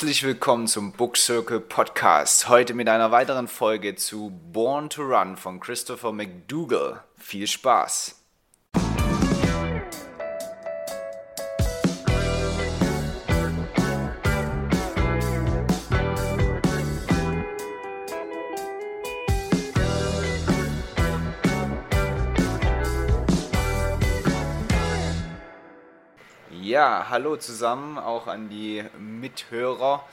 Herzlich willkommen zum Book Circle Podcast. Heute mit einer weiteren Folge zu Born to Run von Christopher McDougall. Viel Spaß! Ja, hallo zusammen, auch an die Mithörer.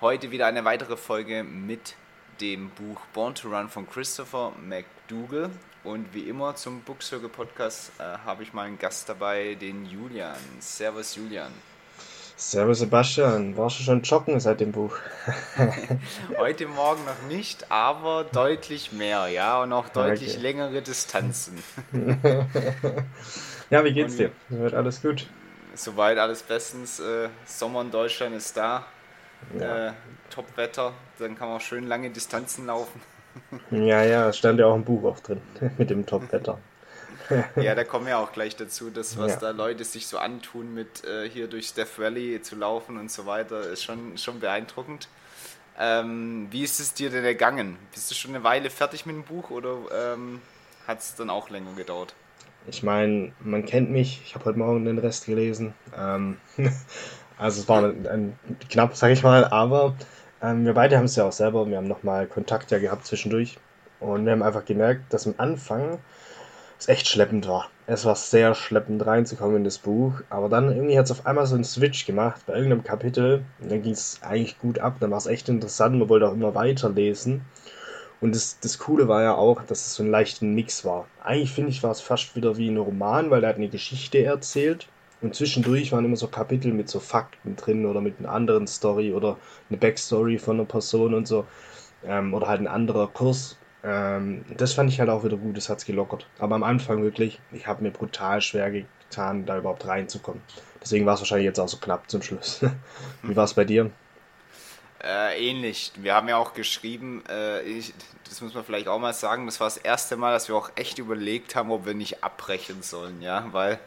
Heute wieder eine weitere Folge mit dem Buch Born to Run von Christopher McDougall. Und wie immer zum Book Circle Podcast äh, habe ich mal einen Gast dabei, den Julian. Servus Julian. Servus Sebastian, warst du schon joggen seit dem Buch? Heute Morgen noch nicht, aber deutlich mehr, ja, und auch deutlich okay. längere Distanzen. ja, wie geht's dir? Wird alles gut? Soweit alles bestens. Äh, Sommer in Deutschland ist da. Ja. Äh, Top-Wetter. Dann kann man auch schön lange Distanzen laufen. ja, ja, stand ja auch im Buch auch drin mit dem Top-Wetter. ja, da kommen wir auch gleich dazu, dass was ja. da Leute sich so antun, mit äh, hier durch Steph Valley zu laufen und so weiter, ist schon, schon beeindruckend. Ähm, wie ist es dir denn ergangen? Bist du schon eine Weile fertig mit dem Buch oder ähm, hat es dann auch länger gedauert? Ich meine, man kennt mich. Ich habe heute Morgen den Rest gelesen. Ähm, also es war ein, ein, knapp, sag ich mal, aber ähm, wir beide haben es ja auch selber. Wir haben nochmal Kontakt ja gehabt zwischendurch. Und wir haben einfach gemerkt, dass am Anfang es echt schleppend war. Es war sehr schleppend reinzukommen in das Buch. Aber dann irgendwie hat es auf einmal so einen Switch gemacht bei irgendeinem Kapitel. Und dann ging es eigentlich gut ab. Dann war es echt interessant. Man wollte auch immer weiterlesen. Und das, das Coole war ja auch, dass es so ein leichter Mix war. Eigentlich finde ich, war es fast wieder wie ein Roman, weil er hat eine Geschichte erzählt. Und zwischendurch waren immer so Kapitel mit so Fakten drin oder mit einer anderen Story oder eine Backstory von einer Person und so. Ähm, oder halt ein anderer Kurs. Ähm, das fand ich halt auch wieder gut, das hat es gelockert. Aber am Anfang wirklich, ich habe mir brutal schwer getan, da überhaupt reinzukommen. Deswegen war es wahrscheinlich jetzt auch so knapp zum Schluss. Wie war es bei dir? Äh, ähnlich. Wir haben ja auch geschrieben, äh, ich, das muss man vielleicht auch mal sagen, das war das erste Mal, dass wir auch echt überlegt haben, ob wir nicht abbrechen sollen, ja, weil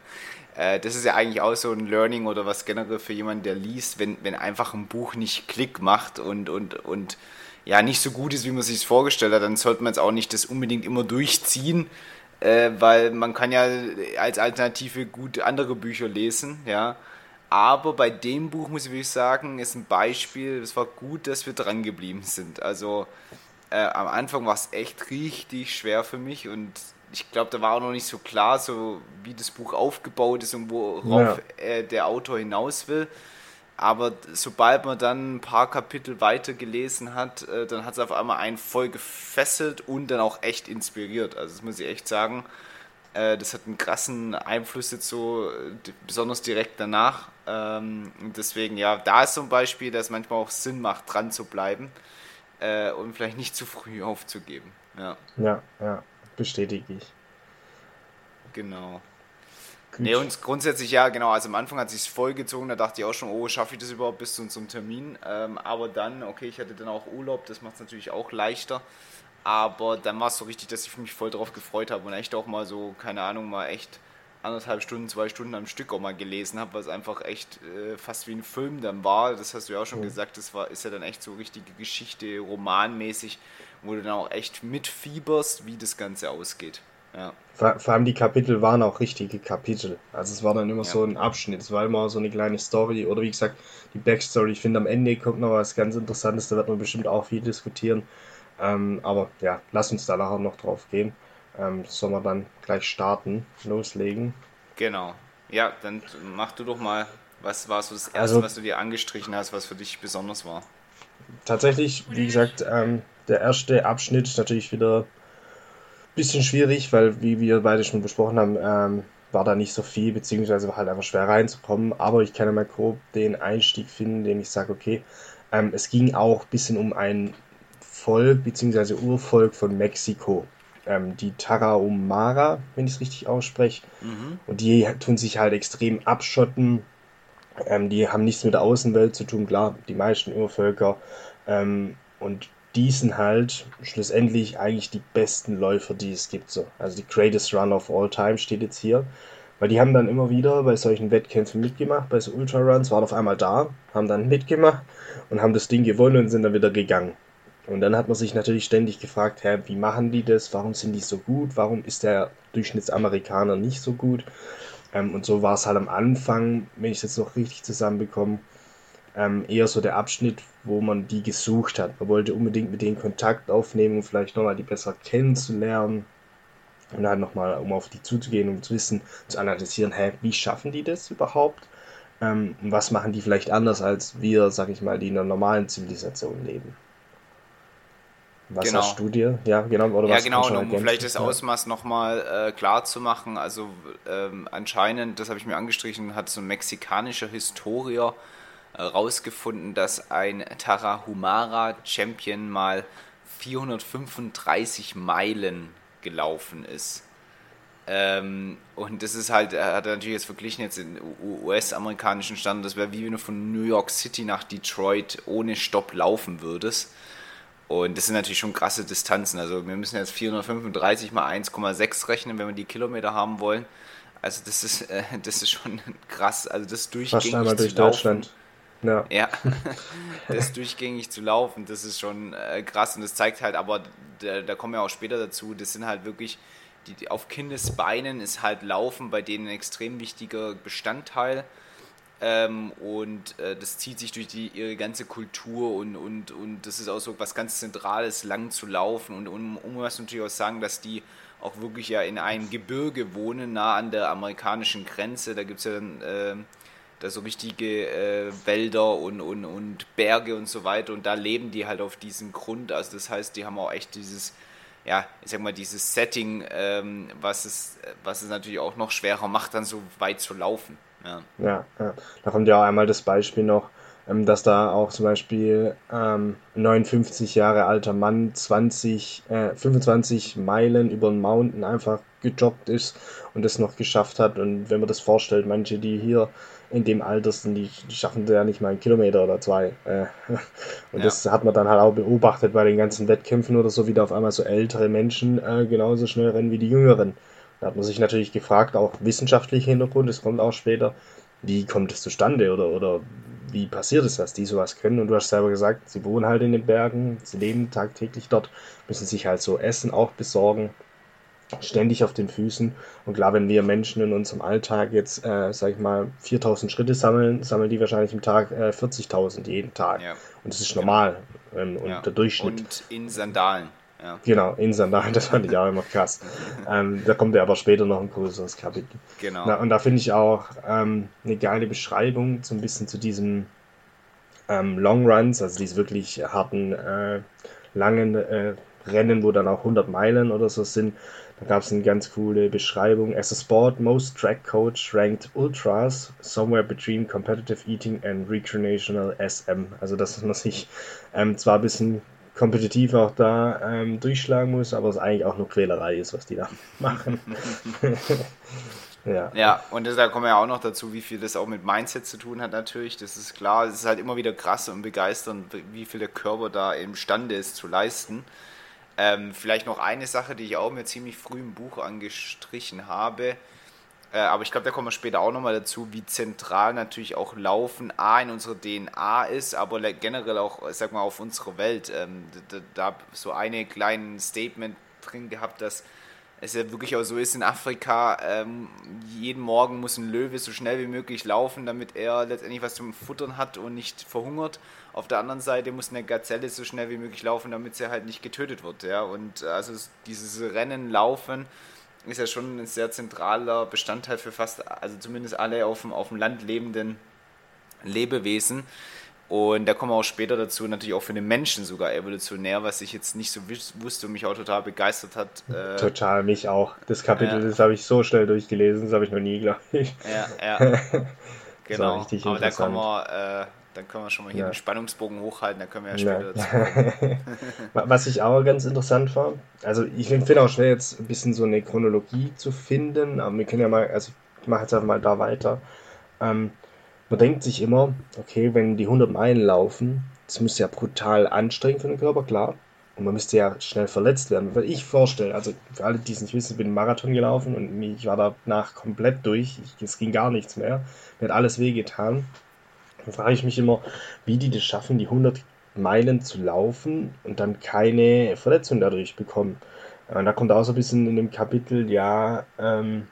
äh, das ist ja eigentlich auch so ein Learning oder was generell für jemanden, der liest, wenn, wenn einfach ein Buch nicht Klick macht und, und, und ja, nicht so gut ist, wie man sich vorgestellt hat, dann sollte man jetzt auch nicht das unbedingt immer durchziehen, äh, weil man kann ja als Alternative gut andere Bücher lesen, ja, aber bei dem Buch muss ich wirklich sagen, ist ein Beispiel, es war gut, dass wir dran geblieben sind. Also äh, am Anfang war es echt richtig schwer für mich und ich glaube, da war auch noch nicht so klar, so wie das Buch aufgebaut ist und worauf ja. äh, der Autor hinaus will. Aber sobald man dann ein paar Kapitel weiter gelesen hat, äh, dann hat es auf einmal einen voll gefesselt und dann auch echt inspiriert. Also das muss ich echt sagen. Äh, das hat einen krassen Einfluss jetzt so, besonders direkt danach. Ähm, deswegen, ja, da ist zum Beispiel, dass es manchmal auch Sinn macht, dran zu bleiben äh, und vielleicht nicht zu früh aufzugeben. Ja, ja, ja bestätige ich. Genau. Gut. Nee, und grundsätzlich ja, genau. Also am Anfang hat es sich vollgezogen, da dachte ich auch schon, oh, schaffe ich das überhaupt bis zu unserem Termin? Ähm, aber dann, okay, ich hatte dann auch Urlaub, das macht es natürlich auch leichter. Aber dann war es so richtig, dass ich mich voll darauf gefreut habe und echt auch mal so, keine Ahnung, mal echt anderthalb Stunden, zwei Stunden am Stück auch mal gelesen habe, was einfach echt äh, fast wie ein Film dann war. Das hast du ja auch schon mhm. gesagt, das war, ist ja dann echt so richtige Geschichte, romanmäßig, wo du dann auch echt mitfieberst, wie das Ganze ausgeht. Ja. Vor, vor allem die Kapitel waren auch richtige Kapitel. Also es war dann immer ja. so ein Abschnitt, es war immer so eine kleine Story oder wie gesagt, die Backstory. Ich finde am Ende kommt noch was ganz Interessantes, da wird man bestimmt auch viel diskutieren. Ähm, aber ja, lass uns da nachher noch drauf gehen. Ähm, sollen wir dann gleich starten, loslegen? Genau. Ja, dann mach du doch mal, was war so das Erste, also, was du dir angestrichen hast, was für dich besonders war? Tatsächlich, wie gesagt, ähm, der erste Abschnitt ist natürlich wieder ein bisschen schwierig, weil, wie wir beide schon besprochen haben, ähm, war da nicht so viel, beziehungsweise war halt einfach schwer reinzukommen. Aber ich kann ja mal grob den Einstieg finden, den ich sage, okay, ähm, es ging auch ein bisschen um ein Volk bzw. Urvolk von Mexiko. Ähm, die Tarahumara, wenn ich es richtig ausspreche. Mhm. Und die tun sich halt extrem abschotten. Ähm, die haben nichts mit der Außenwelt zu tun, klar, die meisten Urvölker. Ähm, und die sind halt schlussendlich eigentlich die besten Läufer, die es gibt. So. Also die greatest run of all time steht jetzt hier. Weil die haben dann immer wieder bei solchen Wettkämpfen mitgemacht, bei so Ultraruns, waren auf einmal da, haben dann mitgemacht und haben das Ding gewonnen und sind dann wieder gegangen. Und dann hat man sich natürlich ständig gefragt, hä, wie machen die das? Warum sind die so gut? Warum ist der Durchschnittsamerikaner nicht so gut? Ähm, und so war es halt am Anfang, wenn ich es jetzt noch richtig zusammenbekomme, ähm, eher so der Abschnitt, wo man die gesucht hat. Man wollte unbedingt mit denen Kontakt aufnehmen, um vielleicht nochmal die besser kennenzulernen. Und dann nochmal, um auf die zuzugehen und zu wissen, zu analysieren, hä, wie schaffen die das überhaupt? Ähm, was machen die vielleicht anders als wir, sag ich mal, die in einer normalen Zivilisation leben? Was genau. Ja, genau. Oder ja, genau, um vielleicht das Ausmaß nochmal äh, klar zu machen. Also ähm, anscheinend, das habe ich mir angestrichen, hat so ein mexikanischer Historier herausgefunden, äh, dass ein Tarahumara-Champion mal 435 Meilen gelaufen ist. Ähm, und das ist halt, er hat natürlich jetzt verglichen jetzt in US-amerikanischen Standard, das wäre wie wenn du von New York City nach Detroit ohne Stopp laufen würdest. Und das sind natürlich schon krasse Distanzen. Also wir müssen jetzt 435 mal 1,6 rechnen, wenn wir die Kilometer haben wollen. Also das ist, äh, das ist schon krass. Also das durchgängig Fast durch laufen. Deutschland. Ja. ja. das durchgängig zu laufen, das ist schon äh, krass. Und das zeigt halt, aber da, da kommen wir auch später dazu, das sind halt wirklich, die, die, auf Kindesbeinen ist halt Laufen bei denen ein extrem wichtiger Bestandteil. Ähm, und äh, das zieht sich durch die, ihre ganze Kultur und, und, und das ist auch so was ganz Zentrales, lang zu laufen. Und um, um was natürlich auch sagen, dass die auch wirklich ja in einem Gebirge wohnen, nah an der amerikanischen Grenze. Da gibt es ja dann äh, da so richtige äh, Wälder und, und, und Berge und so weiter und da leben die halt auf diesem Grund. Also das heißt, die haben auch echt dieses, ja, ich sag mal, dieses Setting, ähm, was, es, was es natürlich auch noch schwerer macht, dann so weit zu laufen. Ja, ja, ja. da kommt ja auch einmal das Beispiel noch, ähm, dass da auch zum Beispiel ähm, 59 Jahre alter Mann 20, äh, 25 Meilen über den Mountain einfach gejoggt ist und das noch geschafft hat. Und wenn man das vorstellt, manche, die hier in dem Alter sind, die, die schaffen ja nicht mal einen Kilometer oder zwei. Äh, und ja. das hat man dann halt auch beobachtet bei den ganzen Wettkämpfen oder so, wie da auf einmal so ältere Menschen äh, genauso schnell rennen wie die Jüngeren. Da hat man sich natürlich gefragt, auch wissenschaftlicher Hintergrund, das kommt auch später, wie kommt es zustande oder, oder wie passiert es, dass die sowas können? Und du hast selber gesagt, sie wohnen halt in den Bergen, sie leben tagtäglich dort, müssen sich halt so Essen auch besorgen ständig auf den Füßen. Und klar, wenn wir Menschen in unserem Alltag jetzt, äh, sag ich mal, 4000 Schritte sammeln, sammeln die wahrscheinlich im Tag äh, 40.000 jeden Tag. Ja. Und das ist normal. Ähm, und ja. der Durchschnitt. Und in Sandalen. Ja. Genau, in Sandalen, das fand ich auch immer krass. ähm, da kommt ja aber später noch ein größeres Kapitel. Genau. Na, und da finde ich auch ähm, eine geile Beschreibung, so ein bisschen zu diesem ähm, Long Runs, also diese wirklich harten, äh, langen äh, Rennen, wo dann auch 100 Meilen oder so sind. Da gab es eine ganz coole Beschreibung. As a sport, most track coach ranked ultras somewhere between competitive eating and recreational SM. Also dass man sich ähm, zwar ein bisschen kompetitiv auch da ähm, durchschlagen muss, aber es eigentlich auch nur Quälerei ist, was die da machen. ja. ja, und da kommen wir ja auch noch dazu, wie viel das auch mit Mindset zu tun hat natürlich. Das ist klar, es ist halt immer wieder krass und begeisternd, wie viel der Körper da imstande ist zu leisten. Ähm, vielleicht noch eine Sache, die ich auch mir ziemlich früh im Buch angestrichen habe. Äh, aber ich glaube, da kommen wir später auch nochmal dazu, wie zentral natürlich auch Laufen A in unserer DNA ist, aber generell auch, sag mal, auf unserer Welt. Ähm, da, da so eine kleine Statement drin gehabt, dass es ja wirklich auch so ist in Afrika, ähm, jeden Morgen muss ein Löwe so schnell wie möglich laufen, damit er letztendlich was zum Futtern hat und nicht verhungert. Auf der anderen Seite muss eine Gazelle so schnell wie möglich laufen, damit sie halt nicht getötet wird. Ja? Und äh, also dieses Rennen, Laufen ist ja schon ein sehr zentraler Bestandteil für fast, also zumindest alle auf dem, auf dem Land lebenden Lebewesen. Und da kommen wir auch später dazu, natürlich auch für den Menschen sogar evolutionär, was ich jetzt nicht so wusste und mich auch total begeistert hat. Äh, total, mich auch. Das Kapitel, ja. das habe ich so schnell durchgelesen, das habe ich noch nie, glaube ich. Ja, ja. genau. Aber da kommen wir, äh, dann können wir schon mal hier ja. den Spannungsbogen hochhalten, da können wir ja später dazu Was ich auch ganz interessant war, also ich finde auch schwer jetzt ein bisschen so eine Chronologie zu finden, aber wir können ja mal, also ich mache jetzt einfach mal da weiter. Ähm, man denkt sich immer, okay, wenn die 100 Meilen laufen, das müsste ja brutal anstrengend für den Körper, klar. und man müsste ja schnell verletzt werden. Weil ich vorstelle, also für alle, die es nicht wissen, ich bin einen Marathon gelaufen und ich war danach komplett durch. Ich, es ging gar nichts mehr. Mir hat alles wehgetan. Dann frage ich mich immer, wie die das schaffen, die 100 Meilen zu laufen und dann keine Verletzung dadurch bekommen. Und da kommt auch so ein bisschen in dem Kapitel, ja, ähm,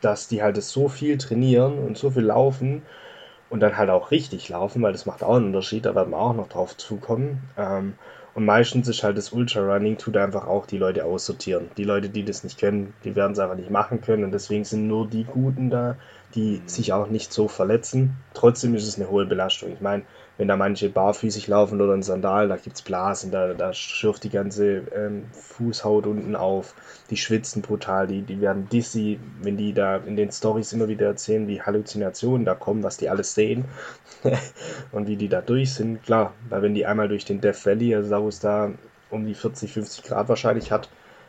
dass die halt so viel trainieren und so viel laufen und dann halt auch richtig laufen, weil das macht auch einen Unterschied, da werden wir auch noch drauf zukommen. Ähm, und meistens ist halt das Ultra-Running, tut einfach auch die Leute aussortieren. Die Leute, die das nicht können, die werden es einfach nicht machen können und deswegen sind nur die Guten da, die sich auch nicht so verletzen. Trotzdem ist es eine hohe Belastung. Ich meine, wenn da manche barfüßig laufen oder in Sandalen, da gibt es Blasen, da, da schürft die ganze ähm, Fußhaut unten auf, die schwitzen brutal, die, die werden dizzy, wenn die da in den Stories immer wieder erzählen, wie Halluzinationen da kommen, was die alles sehen und wie die da durch sind. Klar, weil wenn die einmal durch den Death Valley, also da wo es da um die 40, 50 Grad wahrscheinlich hat,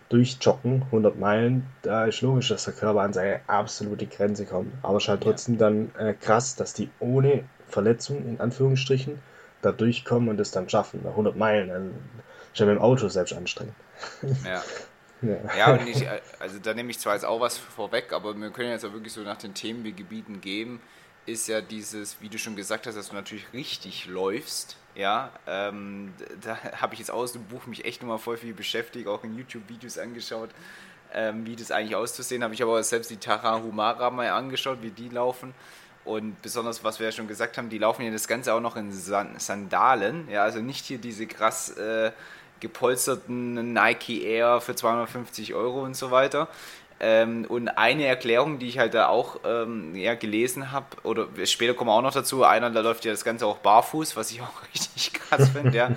durchjoggen, 100 Meilen, da ist logisch, dass der Körper an seine absolute Grenze kommt. Aber es ist halt trotzdem dann äh, krass, dass die ohne Verletzung, in Anführungsstrichen, da durchkommen und es dann schaffen. Nach 100 Meilen, dann ja mit dem Auto selbst anstrengend. Ja. Ja. ja, und ich, also da nehme ich zwar jetzt auch was vorweg, aber wir können jetzt auch wirklich so nach den Themengebieten gehen, ist ja dieses, wie du schon gesagt hast, dass du natürlich richtig läufst. Ja, ähm, da habe ich jetzt aus dem Buch mich echt nochmal voll viel beschäftigt, auch in YouTube-Videos angeschaut, ähm, wie das eigentlich auszusehen. Habe ich aber selbst die Tarahumara mal angeschaut, wie die laufen. Und besonders, was wir ja schon gesagt haben, die laufen ja das Ganze auch noch in Sandalen. Ja, also nicht hier diese krass äh, gepolsterten Nike Air für 250 Euro und so weiter. Ähm, und eine Erklärung, die ich halt da auch ähm, ja, gelesen habe, oder später kommen wir auch noch dazu, einer, da läuft ja das Ganze auch barfuß, was ich auch richtig krass finde, ja,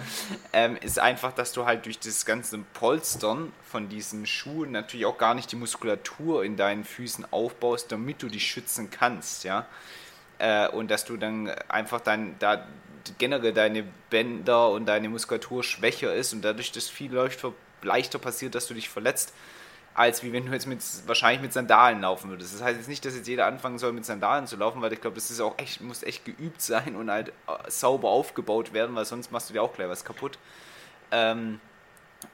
ähm, ist einfach, dass du halt durch das ganze Polstern von diesen Schuhen natürlich auch gar nicht die Muskulatur in deinen Füßen aufbaust, damit du dich schützen kannst, ja. Äh, und dass du dann einfach dann da generell deine Bänder und deine Muskulatur schwächer ist und dadurch das viel leichter passiert, dass du dich verletzt als wie wenn du jetzt mit, wahrscheinlich mit Sandalen laufen würdest. Das heißt jetzt nicht, dass jetzt jeder anfangen soll, mit Sandalen zu laufen, weil ich glaube, das ist auch echt, muss echt geübt sein und halt äh, sauber aufgebaut werden, weil sonst machst du dir auch gleich was kaputt. Ähm,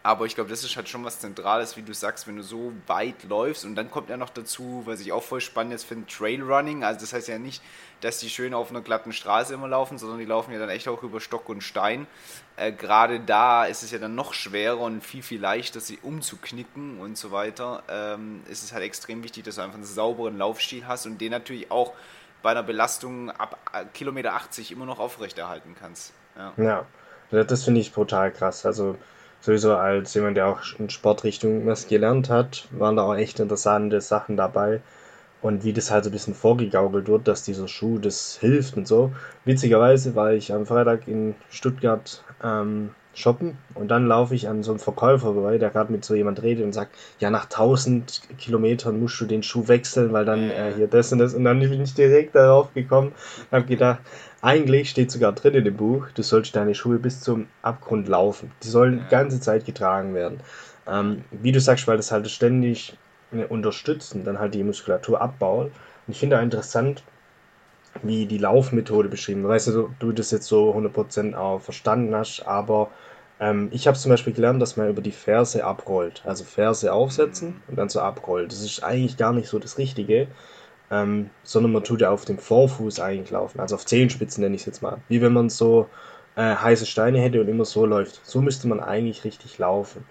aber ich glaube, das ist halt schon was Zentrales, wie du sagst, wenn du so weit läufst. Und dann kommt ja noch dazu, was ich auch voll spannend jetzt finde, Trailrunning. Also das heißt ja nicht, dass die schön auf einer glatten Straße immer laufen, sondern die laufen ja dann echt auch über Stock und Stein. Äh, Gerade da ist es ja dann noch schwerer und viel, viel leichter, sie umzuknicken und so weiter. Ähm, ist es halt extrem wichtig, dass du einfach einen sauberen Laufstil hast und den natürlich auch bei einer Belastung ab äh, Kilometer 80 immer noch aufrechterhalten kannst. Ja, ja das finde ich brutal krass. Also sowieso als jemand, der auch in Sportrichtung was gelernt hat, waren da auch echt interessante Sachen dabei. Und wie das halt so ein bisschen vorgegaukelt wird, dass dieser Schuh das hilft und so. Witzigerweise war ich am Freitag in Stuttgart ähm, shoppen und dann laufe ich an so einem Verkäufer vorbei, der gerade mit so jemand redet und sagt, ja, nach 1000 Kilometern musst du den Schuh wechseln, weil dann äh, hier das und das. Und dann bin ich direkt darauf gekommen und habe gedacht, eigentlich steht sogar drin in dem Buch, du sollst deine Schuhe bis zum Abgrund laufen. Die sollen die ganze Zeit getragen werden. Ähm, wie du sagst, weil das halt ständig unterstützen, dann halt die Muskulatur abbauen. Und ich finde auch interessant, wie die Laufmethode beschrieben wird. Weißt du, du das jetzt so 100% auch verstanden hast, aber ähm, ich habe zum Beispiel gelernt, dass man über die Ferse abrollt. Also Ferse aufsetzen und dann so abrollt. Das ist eigentlich gar nicht so das Richtige, ähm, sondern man tut ja auf dem Vorfuß eigentlich laufen, also auf Zehenspitzen nenne ich es jetzt mal. Wie wenn man so äh, heiße Steine hätte und immer so läuft. So müsste man eigentlich richtig laufen.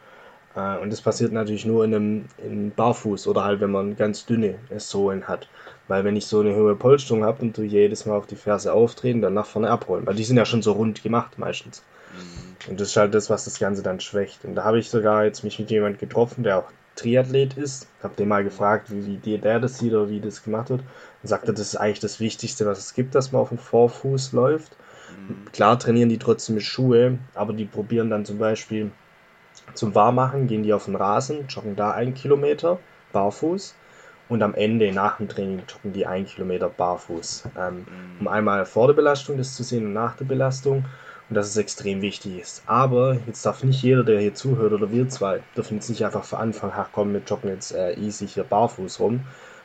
Äh, und das passiert natürlich nur in einem in Barfuß oder halt, wenn man ganz dünne Sohlen hat. Weil wenn ich so eine hohe Polsterung habe und du jedes Mal auf die Ferse auftreten, dann nach vorne abrollen. Weil die sind ja schon so rund gemacht meistens. Mhm. Und das ist halt das, was das Ganze dann schwächt. Und da habe ich sogar jetzt mich mit jemandem getroffen, der auch Triathlet ist. Habe den mal gefragt, wie, wie der das sieht oder wie das gemacht wird. Und sagte, das ist eigentlich das Wichtigste, was es gibt, dass man auf dem Vorfuß läuft. Mhm. Klar trainieren die trotzdem mit Schuhe, aber die probieren dann zum Beispiel zum Warmmachen, gehen die auf den Rasen, joggen da einen Kilometer barfuß und am Ende nach dem Training joggen die einen Kilometer barfuß. Ähm, mhm. um einmal vor der Belastung das zu sehen und nach der Belastung und dass es extrem wichtig ist. Aber jetzt darf nicht jeder, der hier zuhört oder wir zwei, dürfen jetzt nicht einfach von Anfang, ach komm, wir joggen jetzt äh, easy hier barfuß rum,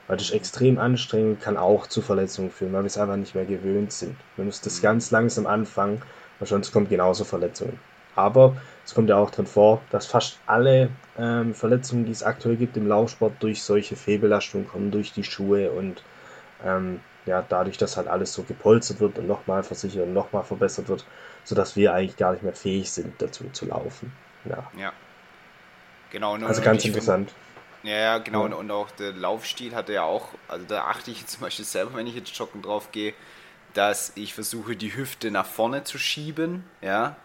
weil das ist extrem anstrengend, kann auch zu Verletzungen führen, weil wir es einfach nicht mehr gewöhnt sind. Wir müssen das mhm. ganz langsam anfangen, weil sonst kommen genauso Verletzungen. Aber es kommt ja auch drin vor, dass fast alle ähm, Verletzungen, die es aktuell gibt im Laufsport, durch solche Fehlbelastungen kommen, durch die Schuhe und ähm, ja, dadurch, dass halt alles so gepolstert wird und nochmal versichert und nochmal verbessert wird, sodass wir eigentlich gar nicht mehr fähig sind, dazu zu laufen. Ja. ja. Genau. also ganz interessant. Find, ja, genau. Ja. Und, und auch der Laufstil hatte ja auch, also da achte ich zum Beispiel selber, wenn ich jetzt joggen drauf gehe, dass ich versuche, die Hüfte nach vorne zu schieben, ja.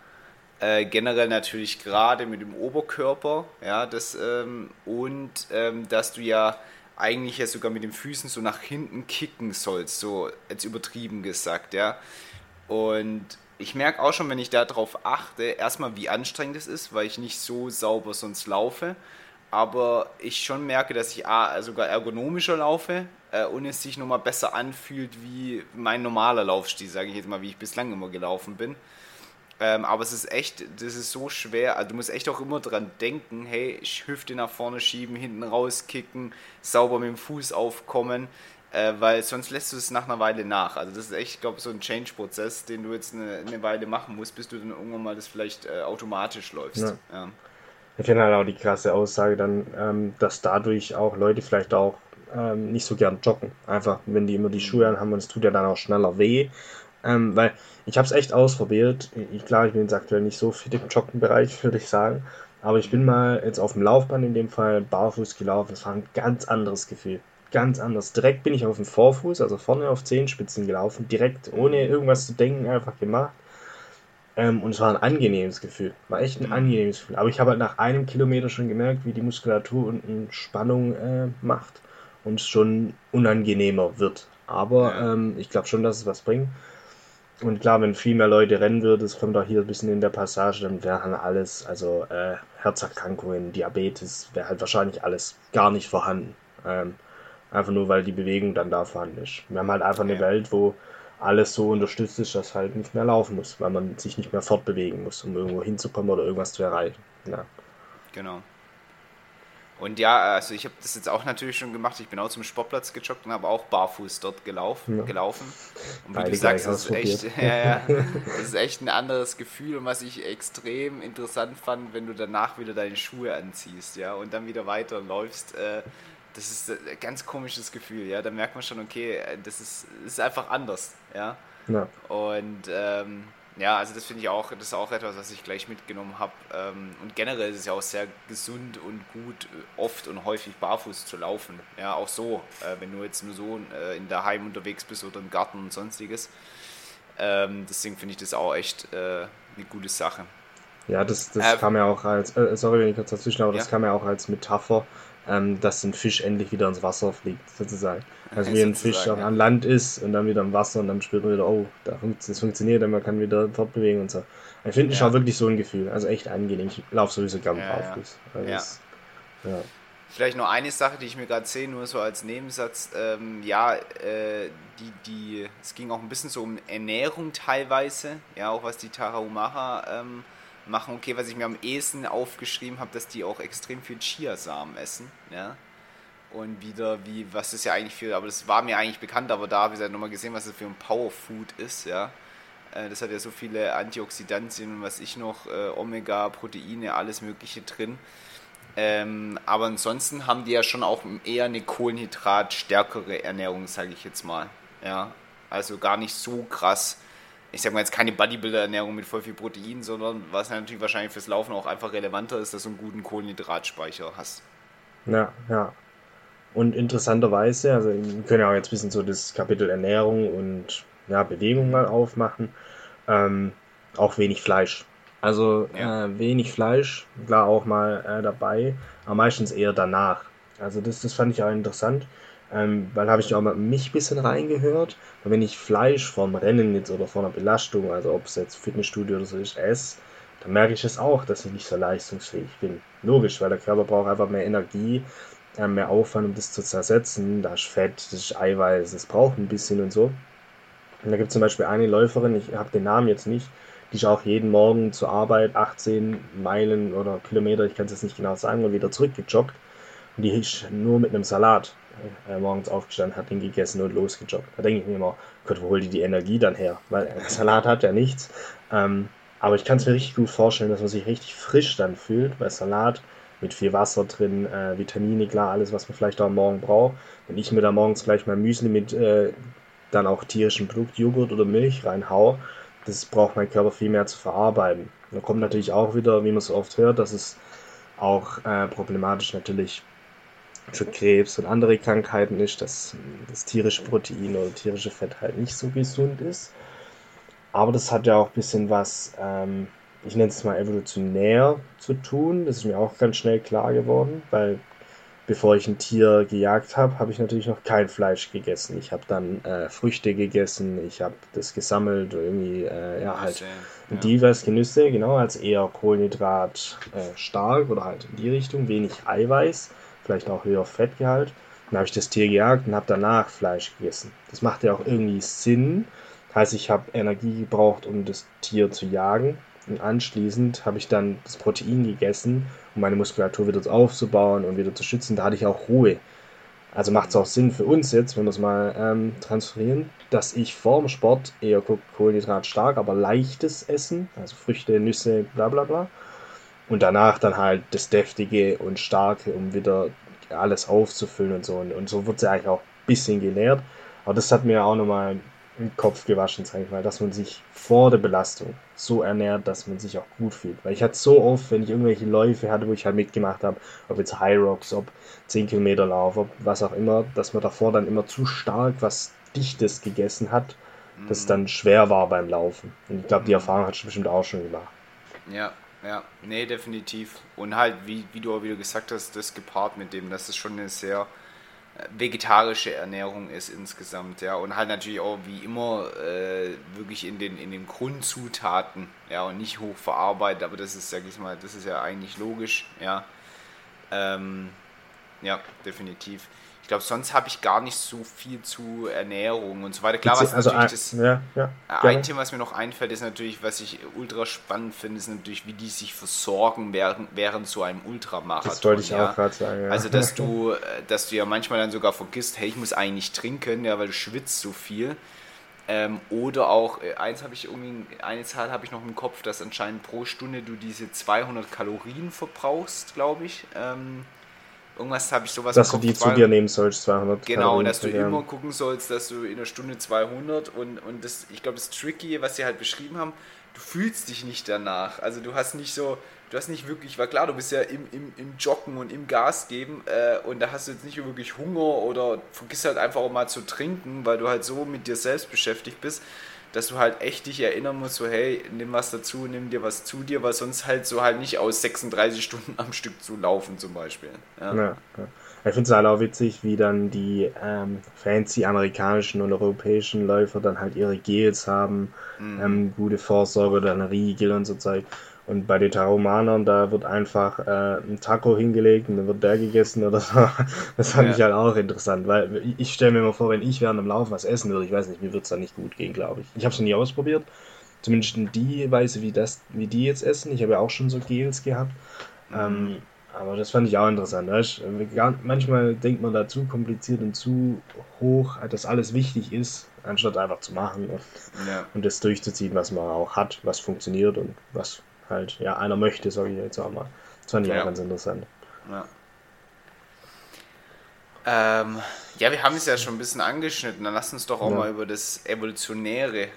Äh, generell natürlich gerade mit dem Oberkörper, ja, das, ähm, und ähm, dass du ja eigentlich ja sogar mit den Füßen so nach hinten kicken sollst, so jetzt übertrieben gesagt, ja. Und ich merke auch schon, wenn ich darauf achte, erstmal wie anstrengend es ist, weil ich nicht so sauber sonst laufe, aber ich schon merke, dass ich sogar ergonomischer laufe äh, und es sich nochmal besser anfühlt wie mein normaler Laufstil, sage ich jetzt mal, wie ich bislang immer gelaufen bin. Ähm, aber es ist echt, das ist so schwer. Also du musst echt auch immer dran denken, hey, Hüfte nach vorne schieben, hinten rauskicken, sauber mit dem Fuß aufkommen, äh, weil sonst lässt du es nach einer Weile nach. Also das ist echt, ich glaube, so ein Change-Prozess, den du jetzt eine, eine, Weile machen musst, bis du dann irgendwann mal das vielleicht äh, automatisch läufst. Ja. Ja. Ich finde halt auch die krasse Aussage dann, ähm, dass dadurch auch Leute vielleicht auch ähm, nicht so gern joggen. Einfach, wenn die immer die Schuhe anhaben und es tut ja dann auch schneller weh. Ähm, weil ich habe es echt ausprobiert. Ich, klar, ich bin jetzt aktuell nicht so fit im Joggenbereich, würde ich sagen. Aber ich bin mal jetzt auf dem Laufband in dem Fall barfuß gelaufen. Es war ein ganz anderes Gefühl. Ganz anders. Direkt bin ich auf dem Vorfuß, also vorne auf Zehenspitzen gelaufen. Direkt, ohne irgendwas zu denken, einfach gemacht. Ähm, und es war ein angenehmes Gefühl. War echt ein angenehmes Gefühl. Aber ich habe halt nach einem Kilometer schon gemerkt, wie die Muskulatur unten Spannung äh, macht und es schon unangenehmer wird. Aber ähm, ich glaube schon, dass es was bringt. Und klar, wenn viel mehr Leute rennen würden, das kommt auch hier ein bisschen in der Passage, dann wäre halt alles, also äh, Herzerkrankungen, Diabetes, wäre halt wahrscheinlich alles gar nicht vorhanden. Ähm, einfach nur, weil die Bewegung dann da vorhanden ist. Wir haben halt einfach eine Welt, wo alles so unterstützt ist, dass halt nicht mehr laufen muss, weil man sich nicht mehr fortbewegen muss, um irgendwo hinzukommen oder irgendwas zu erreichen. Ja. Genau. Und ja, also ich habe das jetzt auch natürlich schon gemacht. Ich bin auch zum Sportplatz gejoggt und habe auch barfuß dort gelaufen. Ja. gelaufen. Und wie Beide du sagst, das ist, echt, ja, ja, das ist echt ein anderes Gefühl und was ich extrem interessant fand, wenn du danach wieder deine Schuhe anziehst, ja, und dann wieder weiterläufst. Äh, das ist ein ganz komisches Gefühl, ja. Da merkt man schon, okay, das ist, ist einfach anders, ja. ja. Und ähm, ja, also das finde ich auch, das ist auch etwas, was ich gleich mitgenommen habe. Ähm, und generell ist es ja auch sehr gesund und gut, äh, oft und häufig barfuß zu laufen. Ja, auch so, äh, wenn du jetzt nur so äh, in der Heim unterwegs bist oder im Garten und sonstiges. Ähm, deswegen finde ich das auch echt eine gute Sache. Ja, das, das äh, kam ja auch als, sorry, wenn ich kurz dazwischen, aber ja. das kam ja auch als Metapher ähm, dass ein Fisch endlich wieder ins Wasser fliegt, sozusagen. Also wie ein Fisch ja. an Land ist und dann wieder im Wasser und dann spürt man wieder, oh, das funktioniert und man kann wieder fortbewegen und so. Ich finde ich ja. auch wirklich so ein Gefühl, also echt angenehm. Ich laufe sowieso gern ja, barfuß. Also ja. ja. Vielleicht noch eine Sache, die ich mir gerade sehe, nur so als Nebensatz. Ähm, ja, äh, die, die, es ging auch ein bisschen so um Ernährung teilweise, ja, auch was die Tarahumara ähm, machen. Okay, was ich mir am ehesten aufgeschrieben habe, dass die auch extrem viel Chiasamen essen. Ja? Und wieder, wie, was ist ja eigentlich für, aber das war mir eigentlich bekannt, aber da habe ich halt nochmal gesehen, was das für ein Powerfood ist. Ja? Äh, das hat ja so viele Antioxidantien und was ich noch, äh, Omega, Proteine, alles Mögliche drin. Ähm, aber ansonsten haben die ja schon auch eher eine kohlenhydratstärkere Ernährung, sage ich jetzt mal. Ja, also gar nicht so krass ich sag mal jetzt keine Bodybuilder-Ernährung mit voll viel Protein, sondern was natürlich wahrscheinlich fürs Laufen auch einfach relevanter ist, dass du einen guten Kohlenhydratspeicher hast. Ja, ja. Und interessanterweise, also wir können ja auch jetzt ein bisschen so das Kapitel Ernährung und ja, Bewegung mal aufmachen. Ähm, auch wenig Fleisch. Also ja. äh, wenig Fleisch, klar auch mal äh, dabei, aber meistens eher danach. Also das, das fand ich auch interessant. Ähm, weil habe ich auch mal mich ein bisschen reingehört. Und wenn ich Fleisch vom Rennen jetzt oder von einer Belastung, also ob es jetzt Fitnessstudio oder so ist, esse, dann merke ich es auch, dass ich nicht so leistungsfähig bin. Logisch, weil der Körper braucht einfach mehr Energie, äh, mehr Aufwand, um das zu zersetzen. Da ist Fett, das ist Eiweiß, das braucht ein bisschen und so. Und da gibt es zum Beispiel eine Läuferin, ich habe den Namen jetzt nicht, die ist auch jeden Morgen zur Arbeit 18 Meilen oder Kilometer, ich kann es jetzt nicht genau sagen, und wieder zurückgejoggt. Und die ist nur mit einem Salat äh, morgens aufgestanden, hat den gegessen und losgejoggt. Da denke ich mir immer, Gott, wo holt die die Energie dann her? Weil der Salat hat ja nichts. Ähm, Aber ich kann es mir richtig gut vorstellen, dass man sich richtig frisch dann fühlt, bei Salat mit viel Wasser drin, äh, Vitamine, klar, alles, was man vielleicht am Morgen braucht. Wenn ich mir da morgens gleich mein Müsli mit äh, dann auch tierischen Produkt, Joghurt oder Milch reinhau, das braucht mein Körper viel mehr zu verarbeiten. Da kommt natürlich auch wieder, wie man so oft hört, dass es auch äh, problematisch natürlich für Krebs und andere Krankheiten ist, dass das tierische Protein oder tierische Fett halt nicht so gesund ist. Aber das hat ja auch ein bisschen was, ähm, ich nenne es mal evolutionär zu tun. Das ist mir auch ganz schnell klar geworden, weil bevor ich ein Tier gejagt habe, habe ich natürlich noch kein Fleisch gegessen. Ich habe dann äh, Früchte gegessen, ich habe das gesammelt, irgendwie, äh, ja, halt ja. diverse Genüsse, genau, als eher Kohlenhydrat äh, stark oder halt in die Richtung, wenig Eiweiß, vielleicht auch höher Fettgehalt. Dann habe ich das Tier gejagt und habe danach Fleisch gegessen. Das macht ja auch irgendwie Sinn, Heißt, ich habe Energie gebraucht, um das Tier zu jagen. Und anschließend habe ich dann das Protein gegessen, um meine Muskulatur wieder aufzubauen und wieder zu schützen. Da hatte ich auch Ruhe. Also macht es auch Sinn für uns jetzt, wenn wir es mal ähm, transferieren, dass ich vorm Sport eher Kohlenhydrat stark, aber leichtes Essen, also Früchte, Nüsse, bla bla bla. Und danach dann halt das Deftige und Starke, um wieder alles aufzufüllen und so. Und, und so wird es ja eigentlich auch ein bisschen gelehrt. Aber das hat mir auch nochmal im Kopf gewaschen, sag ich mal, dass man sich vor der Belastung so ernährt, dass man sich auch gut fühlt. Weil ich hatte so oft, wenn ich irgendwelche Läufe hatte, wo ich halt mitgemacht habe, ob jetzt High Rocks, ob 10 Kilometer Lauf, ob was auch immer, dass man davor dann immer zu stark was Dichtes gegessen hat, mhm. das dann schwer war beim Laufen. Und ich glaube, die mhm. Erfahrung hat du bestimmt auch schon gemacht. Ja, ja, nee, definitiv. Und halt, wie, wie du auch wieder gesagt hast, das gepaart mit dem, das ist schon eine sehr vegetarische Ernährung ist insgesamt, ja, und halt natürlich auch wie immer äh, wirklich in den, in den Grundzutaten, ja, und nicht hoch verarbeitet, aber das ist, sag ich mal, das ist ja eigentlich logisch, ja. Ähm, ja, definitiv. Ich glaube, sonst habe ich gar nicht so viel zu Ernährung und so weiter. Klar, was also natürlich das ja, ja, ein Thema, was mir noch einfällt, ist natürlich, was ich ultra spannend finde, ist natürlich, wie die sich versorgen während, während so einem Ultramarathon. Das wollte ich auch gerade sagen. Also, dass du, äh, dass du ja manchmal dann sogar vergisst, hey, ich muss eigentlich trinken, ja, weil du schwitzt so viel. Ähm, oder auch, äh, eins habe ich irgendwie, eine Zahl habe ich noch im Kopf, dass anscheinend pro Stunde du diese 200 Kalorien verbrauchst, glaube ich. Ähm, Irgendwas habe ich sowas Dass du die zu dir nehmen sollst, 200. Genau, dass du immer gucken sollst, dass du in einer Stunde 200 und, und das, ich glaube, das Tricky, was sie halt beschrieben haben, du fühlst dich nicht danach. Also du hast nicht so, du hast nicht wirklich, war klar, du bist ja im, im, im Joggen und im Gas geben äh, und da hast du jetzt nicht wirklich Hunger oder vergiss halt einfach auch mal zu trinken, weil du halt so mit dir selbst beschäftigt bist dass du halt echt dich erinnern musst, so hey, nimm was dazu, nimm dir was zu dir, weil sonst halt so halt nicht aus 36 Stunden am Stück zu laufen zum Beispiel. Ja. ja, ja. Ich finde es halt auch witzig, wie dann die ähm, fancy amerikanischen und europäischen Läufer dann halt ihre Gels haben, mhm. ähm, gute Vorsorge, dann Riegel und so Zeug. Und bei den Taromanern, da wird einfach äh, ein Taco hingelegt und dann wird der gegessen oder so. Das fand ja. ich halt auch interessant, weil ich stelle mir mal vor, wenn ich während dem Laufen was essen würde, ich weiß nicht, mir würde es da nicht gut gehen, glaube ich. Ich habe es noch nie ausprobiert. Zumindest in die Weise, wie, das, wie die jetzt essen. Ich habe ja auch schon so Gels gehabt. Mhm. Ähm, aber das fand ich auch interessant. Weißt? Manchmal denkt man da zu kompliziert und zu hoch, dass alles wichtig ist, anstatt einfach zu machen und, ja. und das durchzuziehen, was man auch hat, was funktioniert und was halt, ja, einer möchte, sage ich jetzt auch mal. Das fand ich ja. auch ganz interessant. Ja. Ähm, ja, wir haben es ja schon ein bisschen angeschnitten. Dann lass uns doch auch ja. mal über das Evolutionäre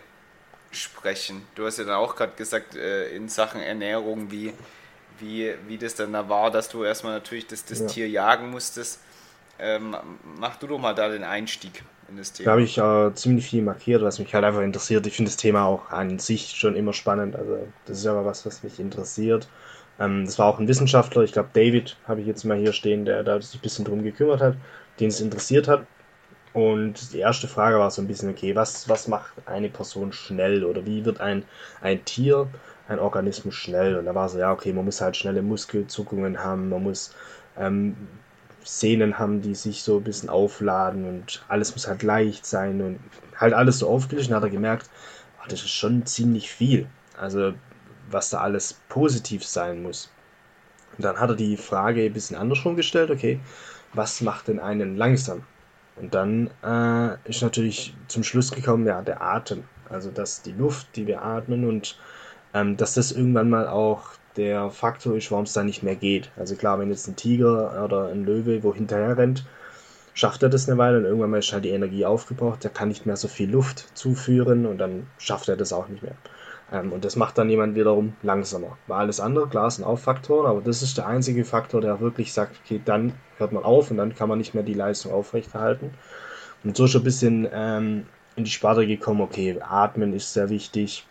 sprechen. Du hast ja dann auch gerade gesagt, äh, in Sachen Ernährung, wie, wie, wie das dann da war, dass du erstmal natürlich das, das ja. Tier jagen musstest. Ähm, mach du doch mal da den Einstieg in das Thema. Da habe ich äh, ziemlich viel markiert, was mich halt einfach interessiert. Ich finde das Thema auch an sich schon immer spannend. Also das ist aber was, was mich interessiert. Ähm, das war auch ein Wissenschaftler, ich glaube David habe ich jetzt mal hier stehen, der da sich ein bisschen drum gekümmert hat, den es interessiert hat. Und die erste Frage war so ein bisschen, okay, was, was macht eine Person schnell oder wie wird ein, ein Tier, ein Organismus schnell? Und da war so, ja, okay, man muss halt schnelle Muskelzuckungen haben, man muss ähm, Szenen haben, die sich so ein bisschen aufladen und alles muss halt leicht sein und halt alles so aufgelistet. hat er gemerkt, oh, das ist schon ziemlich viel. Also, was da alles positiv sein muss. Und dann hat er die Frage ein bisschen andersrum gestellt, okay, was macht denn einen langsam? Und dann äh, ist natürlich zum Schluss gekommen, ja, der Atem. Also, dass die Luft, die wir atmen und ähm, dass das irgendwann mal auch der Faktor ist, warum es da nicht mehr geht. Also klar, wenn jetzt ein Tiger oder ein Löwe wo hinterher rennt, schafft er das eine Weile und irgendwann mal ist halt die Energie aufgebraucht, der kann nicht mehr so viel Luft zuführen und dann schafft er das auch nicht mehr. Ähm, und das macht dann jemand wiederum langsamer. Weil alles andere, klar, sind auch Faktoren, aber das ist der einzige Faktor, der wirklich sagt, okay, dann hört man auf und dann kann man nicht mehr die Leistung aufrechterhalten. Und so schon ein bisschen ähm, in die Sparte gekommen, okay, atmen ist sehr wichtig.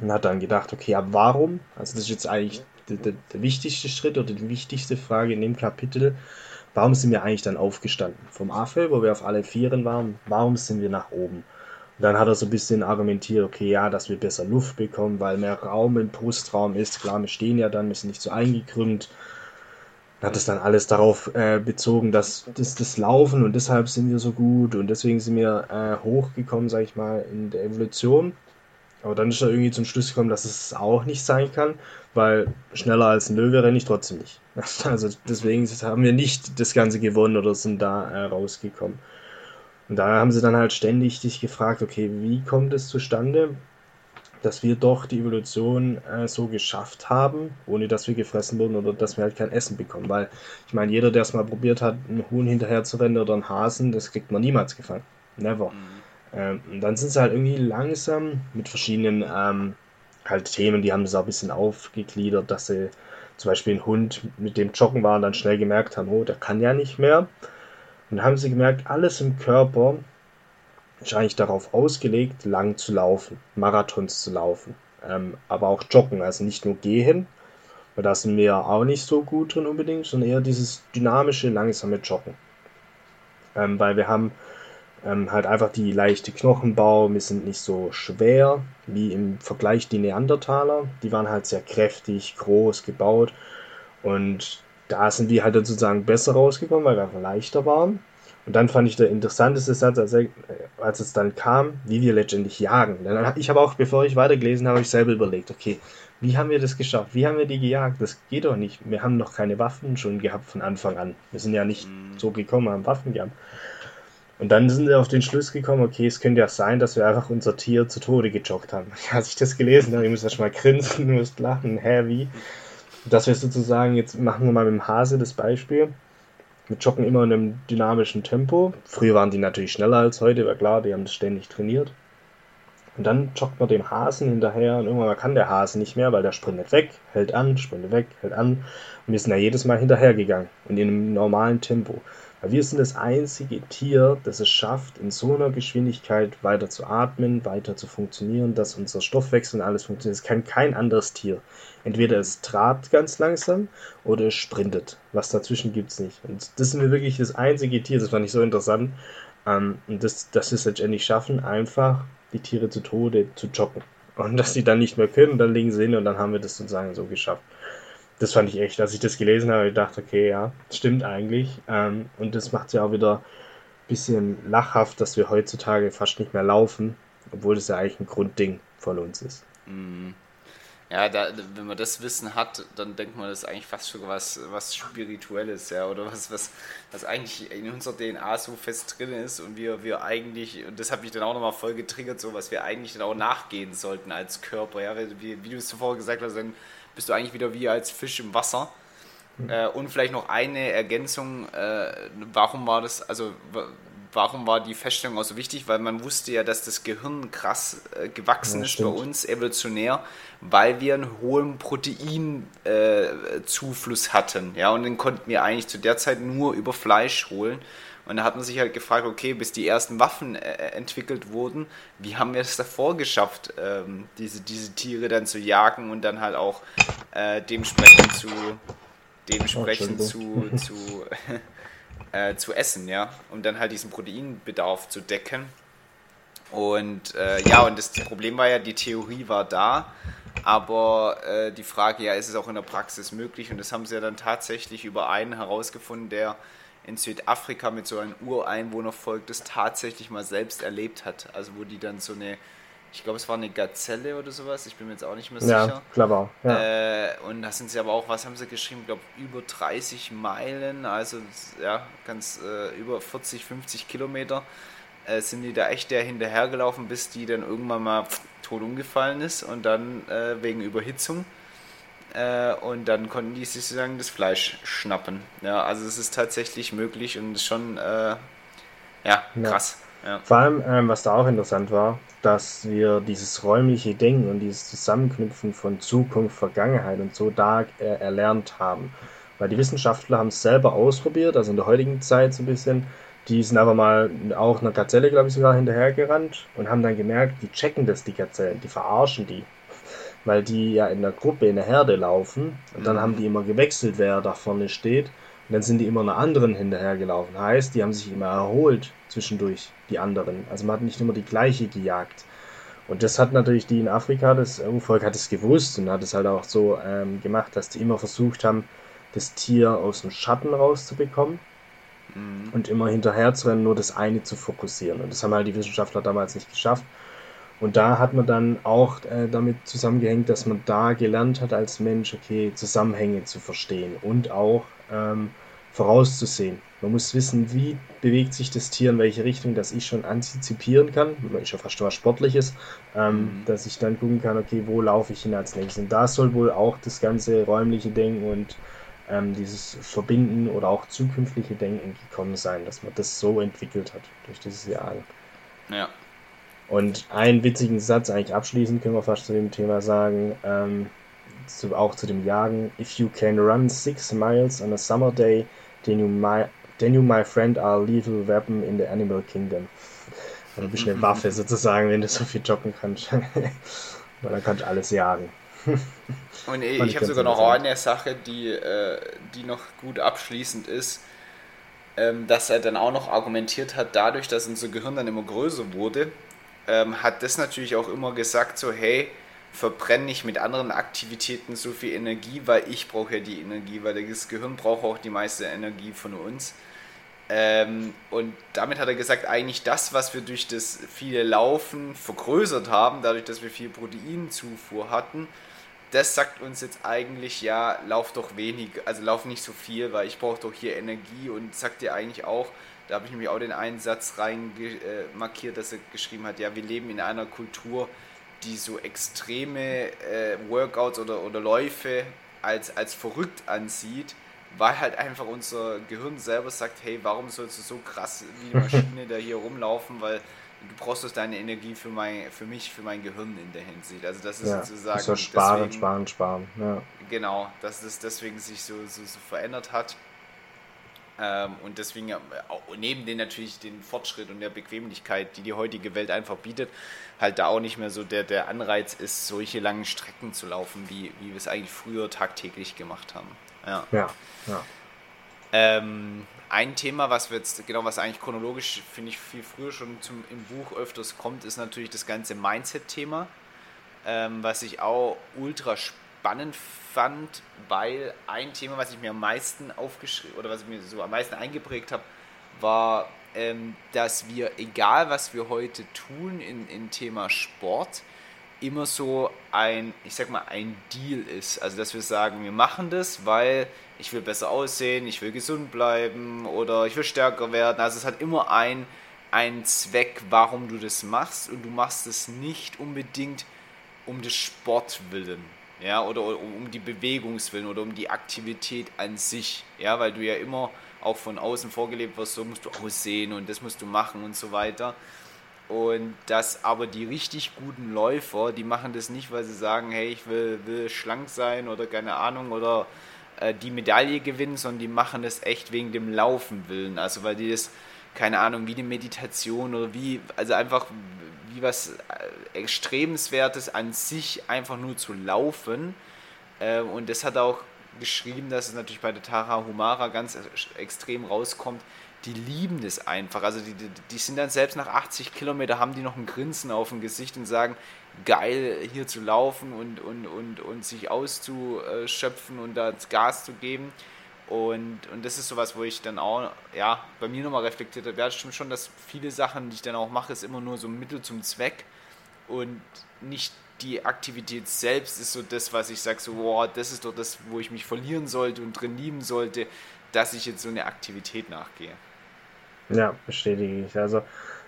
Und hat dann gedacht, okay, aber warum? Also das ist jetzt eigentlich der, der, der wichtigste Schritt oder die wichtigste Frage in dem Kapitel. Warum sind wir eigentlich dann aufgestanden? Vom AFL, wo wir auf alle Vieren waren, warum sind wir nach oben? Und dann hat er so ein bisschen argumentiert, okay, ja, dass wir besser Luft bekommen, weil mehr Raum im Brustraum ist. Klar, wir stehen ja dann, wir sind nicht so eingekrümmt. Hat es dann alles darauf äh, bezogen, dass das, das Laufen und deshalb sind wir so gut und deswegen sind wir äh, hochgekommen, sag ich mal, in der Evolution. Aber dann ist er irgendwie zum Schluss gekommen, dass es auch nicht sein kann, weil schneller als ein Löwe renne ich trotzdem nicht. Also deswegen haben wir nicht das Ganze gewonnen oder sind da äh, rausgekommen. Und da haben sie dann halt ständig dich gefragt, okay, wie kommt es zustande, dass wir doch die Evolution äh, so geschafft haben, ohne dass wir gefressen wurden oder dass wir halt kein Essen bekommen. Weil ich meine, jeder, der es mal probiert hat, einen Huhn hinterher zu rennen oder einen Hasen, das kriegt man niemals gefangen. Never. Mhm. Ähm, und dann sind sie halt irgendwie langsam mit verschiedenen ähm, halt Themen, die haben es auch ein bisschen aufgegliedert, dass sie zum Beispiel ein Hund mit dem Joggen war und dann schnell gemerkt haben, oh, der kann ja nicht mehr. Und haben sie gemerkt, alles im Körper ist eigentlich darauf ausgelegt, lang zu laufen, Marathons zu laufen. Ähm, aber auch joggen, also nicht nur gehen, weil da sind wir auch nicht so gut drin unbedingt, sondern eher dieses dynamische, langsame Joggen. Ähm, weil wir haben ähm, halt einfach die leichte Knochenbau, wir sind nicht so schwer wie im Vergleich die Neandertaler. Die waren halt sehr kräftig, groß gebaut und da sind die halt sozusagen besser rausgekommen, weil wir einfach leichter waren. Und dann fand ich der interessanteste Satz, als, er, als es dann kam, wie wir letztendlich jagen. Dann, ich habe auch, bevor ich weitergelesen habe, ich selber überlegt, okay, wie haben wir das geschafft? Wie haben wir die gejagt? Das geht doch nicht. Wir haben noch keine Waffen schon gehabt von Anfang an. Wir sind ja nicht mhm. so gekommen, haben Waffen gehabt. Und dann sind wir auf den Schluss gekommen, okay, es könnte ja sein, dass wir einfach unser Tier zu Tode gejoggt haben. Als ich das gelesen habe, ich muss erst mal grinsen, du musst lachen, hä, wie? dass wir sozusagen, jetzt machen wir mal mit dem Hase das Beispiel. Wir joggen immer in einem dynamischen Tempo. Früher waren die natürlich schneller als heute, war klar, die haben das ständig trainiert. Und dann joggt man dem Hasen hinterher und irgendwann kann der Hase nicht mehr, weil der sprintet weg, hält an, sprintet weg, hält an. Und wir sind ja jedes Mal hinterhergegangen und in einem normalen Tempo. Wir sind das einzige Tier, das es schafft, in so einer Geschwindigkeit weiter zu atmen, weiter zu funktionieren, dass unser Stoffwechsel und alles funktioniert. Es kann kein anderes Tier. Entweder es trabt ganz langsam oder es sprintet. Was dazwischen gibt es nicht. Und das sind wir wirklich das einzige Tier, das fand ich so interessant. Ähm, und das, dass wir es letztendlich schaffen, einfach die Tiere zu Tode zu joggen. Und dass sie dann nicht mehr können, dann liegen sie hin und dann haben wir das sozusagen so geschafft das fand ich echt, als ich das gelesen habe, ich dachte, okay, ja, stimmt eigentlich. Ähm, und das macht es ja auch wieder ein bisschen lachhaft, dass wir heutzutage fast nicht mehr laufen, obwohl das ja eigentlich ein Grundding von uns ist. Mhm. Ja, da, wenn man das Wissen hat, dann denkt man, das ist eigentlich fast schon was, was Spirituelles, ja, oder was, was, was eigentlich in unserer DNA so fest drin ist und wir, wir eigentlich, und das habe ich dann auch nochmal voll getriggert, so was wir eigentlich dann auch nachgehen sollten als Körper, ja, wie, wie du es zuvor gesagt hast, dann bist du eigentlich wieder wie als Fisch im Wasser. Mhm. Äh, und vielleicht noch eine Ergänzung, äh, warum war das, also warum war die Feststellung auch so wichtig? Weil man wusste ja, dass das Gehirn krass äh, gewachsen ja, ist bei uns, evolutionär, weil wir einen hohen Proteinzufluss äh, hatten. Ja, und den konnten wir eigentlich zu der Zeit nur über Fleisch holen. Und da hat man sich halt gefragt, okay, bis die ersten Waffen äh, entwickelt wurden, wie haben wir es davor geschafft, ähm, diese, diese Tiere dann zu jagen und dann halt auch äh, dementsprechend zu dementsprechend oh, zu, zu, äh, zu essen, ja, um dann halt diesen Proteinbedarf zu decken. Und äh, ja, und das Problem war ja, die Theorie war da, aber äh, die Frage, ja, ist es auch in der Praxis möglich? Und das haben sie ja dann tatsächlich über einen herausgefunden, der in Südafrika mit so einem Ureinwohnervolk das tatsächlich mal selbst erlebt hat. Also wo die dann so eine, ich glaube es war eine Gazelle oder sowas, ich bin mir jetzt auch nicht mehr sicher. Ja, clever. Ja. Äh, und da sind sie aber auch, was haben sie geschrieben? Ich glaube über 30 Meilen, also ja, ganz äh, über 40, 50 Kilometer äh, sind die da echt der hinterhergelaufen, bis die dann irgendwann mal tot umgefallen ist und dann äh, wegen Überhitzung. Äh, und dann konnten die sich sozusagen das Fleisch schnappen. Ja, also es ist tatsächlich möglich und ist schon äh, ja, krass. Ja. Vor allem, ähm, was da auch interessant war, dass wir dieses räumliche Denken und dieses Zusammenknüpfen von Zukunft, Vergangenheit und so da äh, erlernt haben. Weil die Wissenschaftler haben es selber ausprobiert, also in der heutigen Zeit so ein bisschen. Die sind aber mal auch einer Gazelle, glaube ich, sogar hinterhergerannt und haben dann gemerkt, die checken das, die Gazellen, die verarschen die. Weil die ja in der Gruppe, in der Herde laufen und dann mhm. haben die immer gewechselt, wer da vorne steht. Und dann sind die immer einer anderen hinterhergelaufen. Heißt, die haben sich immer erholt zwischendurch, die anderen. Also man hat nicht immer die gleiche gejagt. Und das hat natürlich die in Afrika, das Urvolk hat es gewusst und hat es halt auch so ähm, gemacht, dass die immer versucht haben, das Tier aus dem Schatten rauszubekommen mhm. und immer hinterher zu rennen, nur das eine zu fokussieren. Und das haben halt die Wissenschaftler damals nicht geschafft. Und da hat man dann auch äh, damit zusammengehängt, dass man da gelernt hat als Mensch, okay, Zusammenhänge zu verstehen und auch ähm, vorauszusehen. Man muss wissen, wie bewegt sich das Tier in welche Richtung, dass ich schon antizipieren kann. Man ist ja fast was Sportliches, ähm, mhm. dass ich dann gucken kann, okay, wo laufe ich hin als nächstes. Und da soll wohl auch das ganze räumliche Denken und ähm, dieses Verbinden oder auch zukünftige Denken gekommen sein, dass man das so entwickelt hat durch dieses Jahr. Ja. Und einen witzigen Satz eigentlich abschließend können wir fast zu dem Thema sagen, ähm, zu, auch zu dem Jagen. If you can run six miles on a summer day, then you, my, then you my friend, are a lethal weapon in the animal kingdom. Also ein bisschen eine Waffe sozusagen, wenn du so viel joggen kannst. Weil dann kannst du alles jagen. Und ich, ich habe sogar noch eine Sache, die, äh, die noch gut abschließend ist, ähm, dass er dann auch noch argumentiert hat, dadurch, dass unser Gehirn dann immer größer wurde, ähm, hat das natürlich auch immer gesagt, so hey, verbrenne ich mit anderen Aktivitäten so viel Energie, weil ich brauche ja die Energie, weil das Gehirn braucht auch die meiste Energie von uns. Ähm, und damit hat er gesagt, eigentlich das, was wir durch das viele Laufen vergrößert haben, dadurch, dass wir viel Proteinzufuhr hatten, das sagt uns jetzt eigentlich, ja, lauf doch wenig, also lauf nicht so viel, weil ich brauche doch hier Energie und sagt dir eigentlich auch, da habe ich nämlich auch den einen Satz rein äh, markiert, dass er geschrieben hat, ja, wir leben in einer Kultur, die so extreme äh, Workouts oder, oder Läufe als, als verrückt ansieht, weil halt einfach unser Gehirn selber sagt, hey, warum sollst du so krass wie die Maschine da hier rumlaufen, weil du brauchst doch deine Energie für, mein, für mich, für mein Gehirn in der Hinsicht. Also das ist ja, sozusagen... So sparen, deswegen, sparen, sparen. Ja. Genau, dass es deswegen sich so, so, so verändert hat. Ähm, und deswegen, äh, neben den natürlich den Fortschritt und der Bequemlichkeit, die die heutige Welt einfach bietet, halt da auch nicht mehr so der, der Anreiz ist, solche langen Strecken zu laufen, wie, wie wir es eigentlich früher tagtäglich gemacht haben. Ja. ja, ja. Ähm, ein Thema, was wir jetzt, genau, was eigentlich chronologisch, finde ich, viel früher schon zum, im Buch öfters kommt, ist natürlich das ganze Mindset-Thema, ähm, was ich auch ultra spannend fand, weil ein Thema, was ich mir am meisten aufgeschrieben oder was ich mir so am meisten eingeprägt habe, war, ähm, dass wir, egal was wir heute tun in, in Thema Sport, immer so ein, ich sag mal, ein Deal ist. Also, dass wir sagen, wir machen das, weil ich will besser aussehen, ich will gesund bleiben oder ich will stärker werden. Also, es hat immer ein, einen Zweck, warum du das machst und du machst es nicht unbedingt um des Sport willen. Ja, oder um die Bewegungswillen oder um die Aktivität an sich. Ja, weil du ja immer auch von außen vorgelebt wirst, so musst du aussehen und das musst du machen und so weiter. Und dass aber die richtig guten Läufer, die machen das nicht, weil sie sagen, hey, ich will, will schlank sein oder keine Ahnung oder äh, die Medaille gewinnen, sondern die machen das echt wegen dem Laufen willen. Also weil die das, keine Ahnung, wie eine Meditation oder wie, also einfach wie was äh, Extremswertes an sich einfach nur zu laufen. Äh, und das hat auch geschrieben, dass es natürlich bei der Tara Humara ganz extrem rauskommt, die lieben das einfach. Also die, die, die sind dann selbst nach 80 Kilometer, haben die noch ein Grinsen auf dem Gesicht und sagen, geil hier zu laufen und, und, und, und sich auszuschöpfen und da Gas zu geben. Und, und das ist sowas, wo ich dann auch, ja, bei mir nochmal reflektiert habe. Ja, das stimmt schon, dass viele Sachen, die ich dann auch mache, ist immer nur so ein Mittel zum Zweck und nicht die Aktivität selbst ist so das, was ich sage, so, wow, das ist doch das, wo ich mich verlieren sollte und drin lieben sollte, dass ich jetzt so eine Aktivität nachgehe. Ja, bestätige ich. Also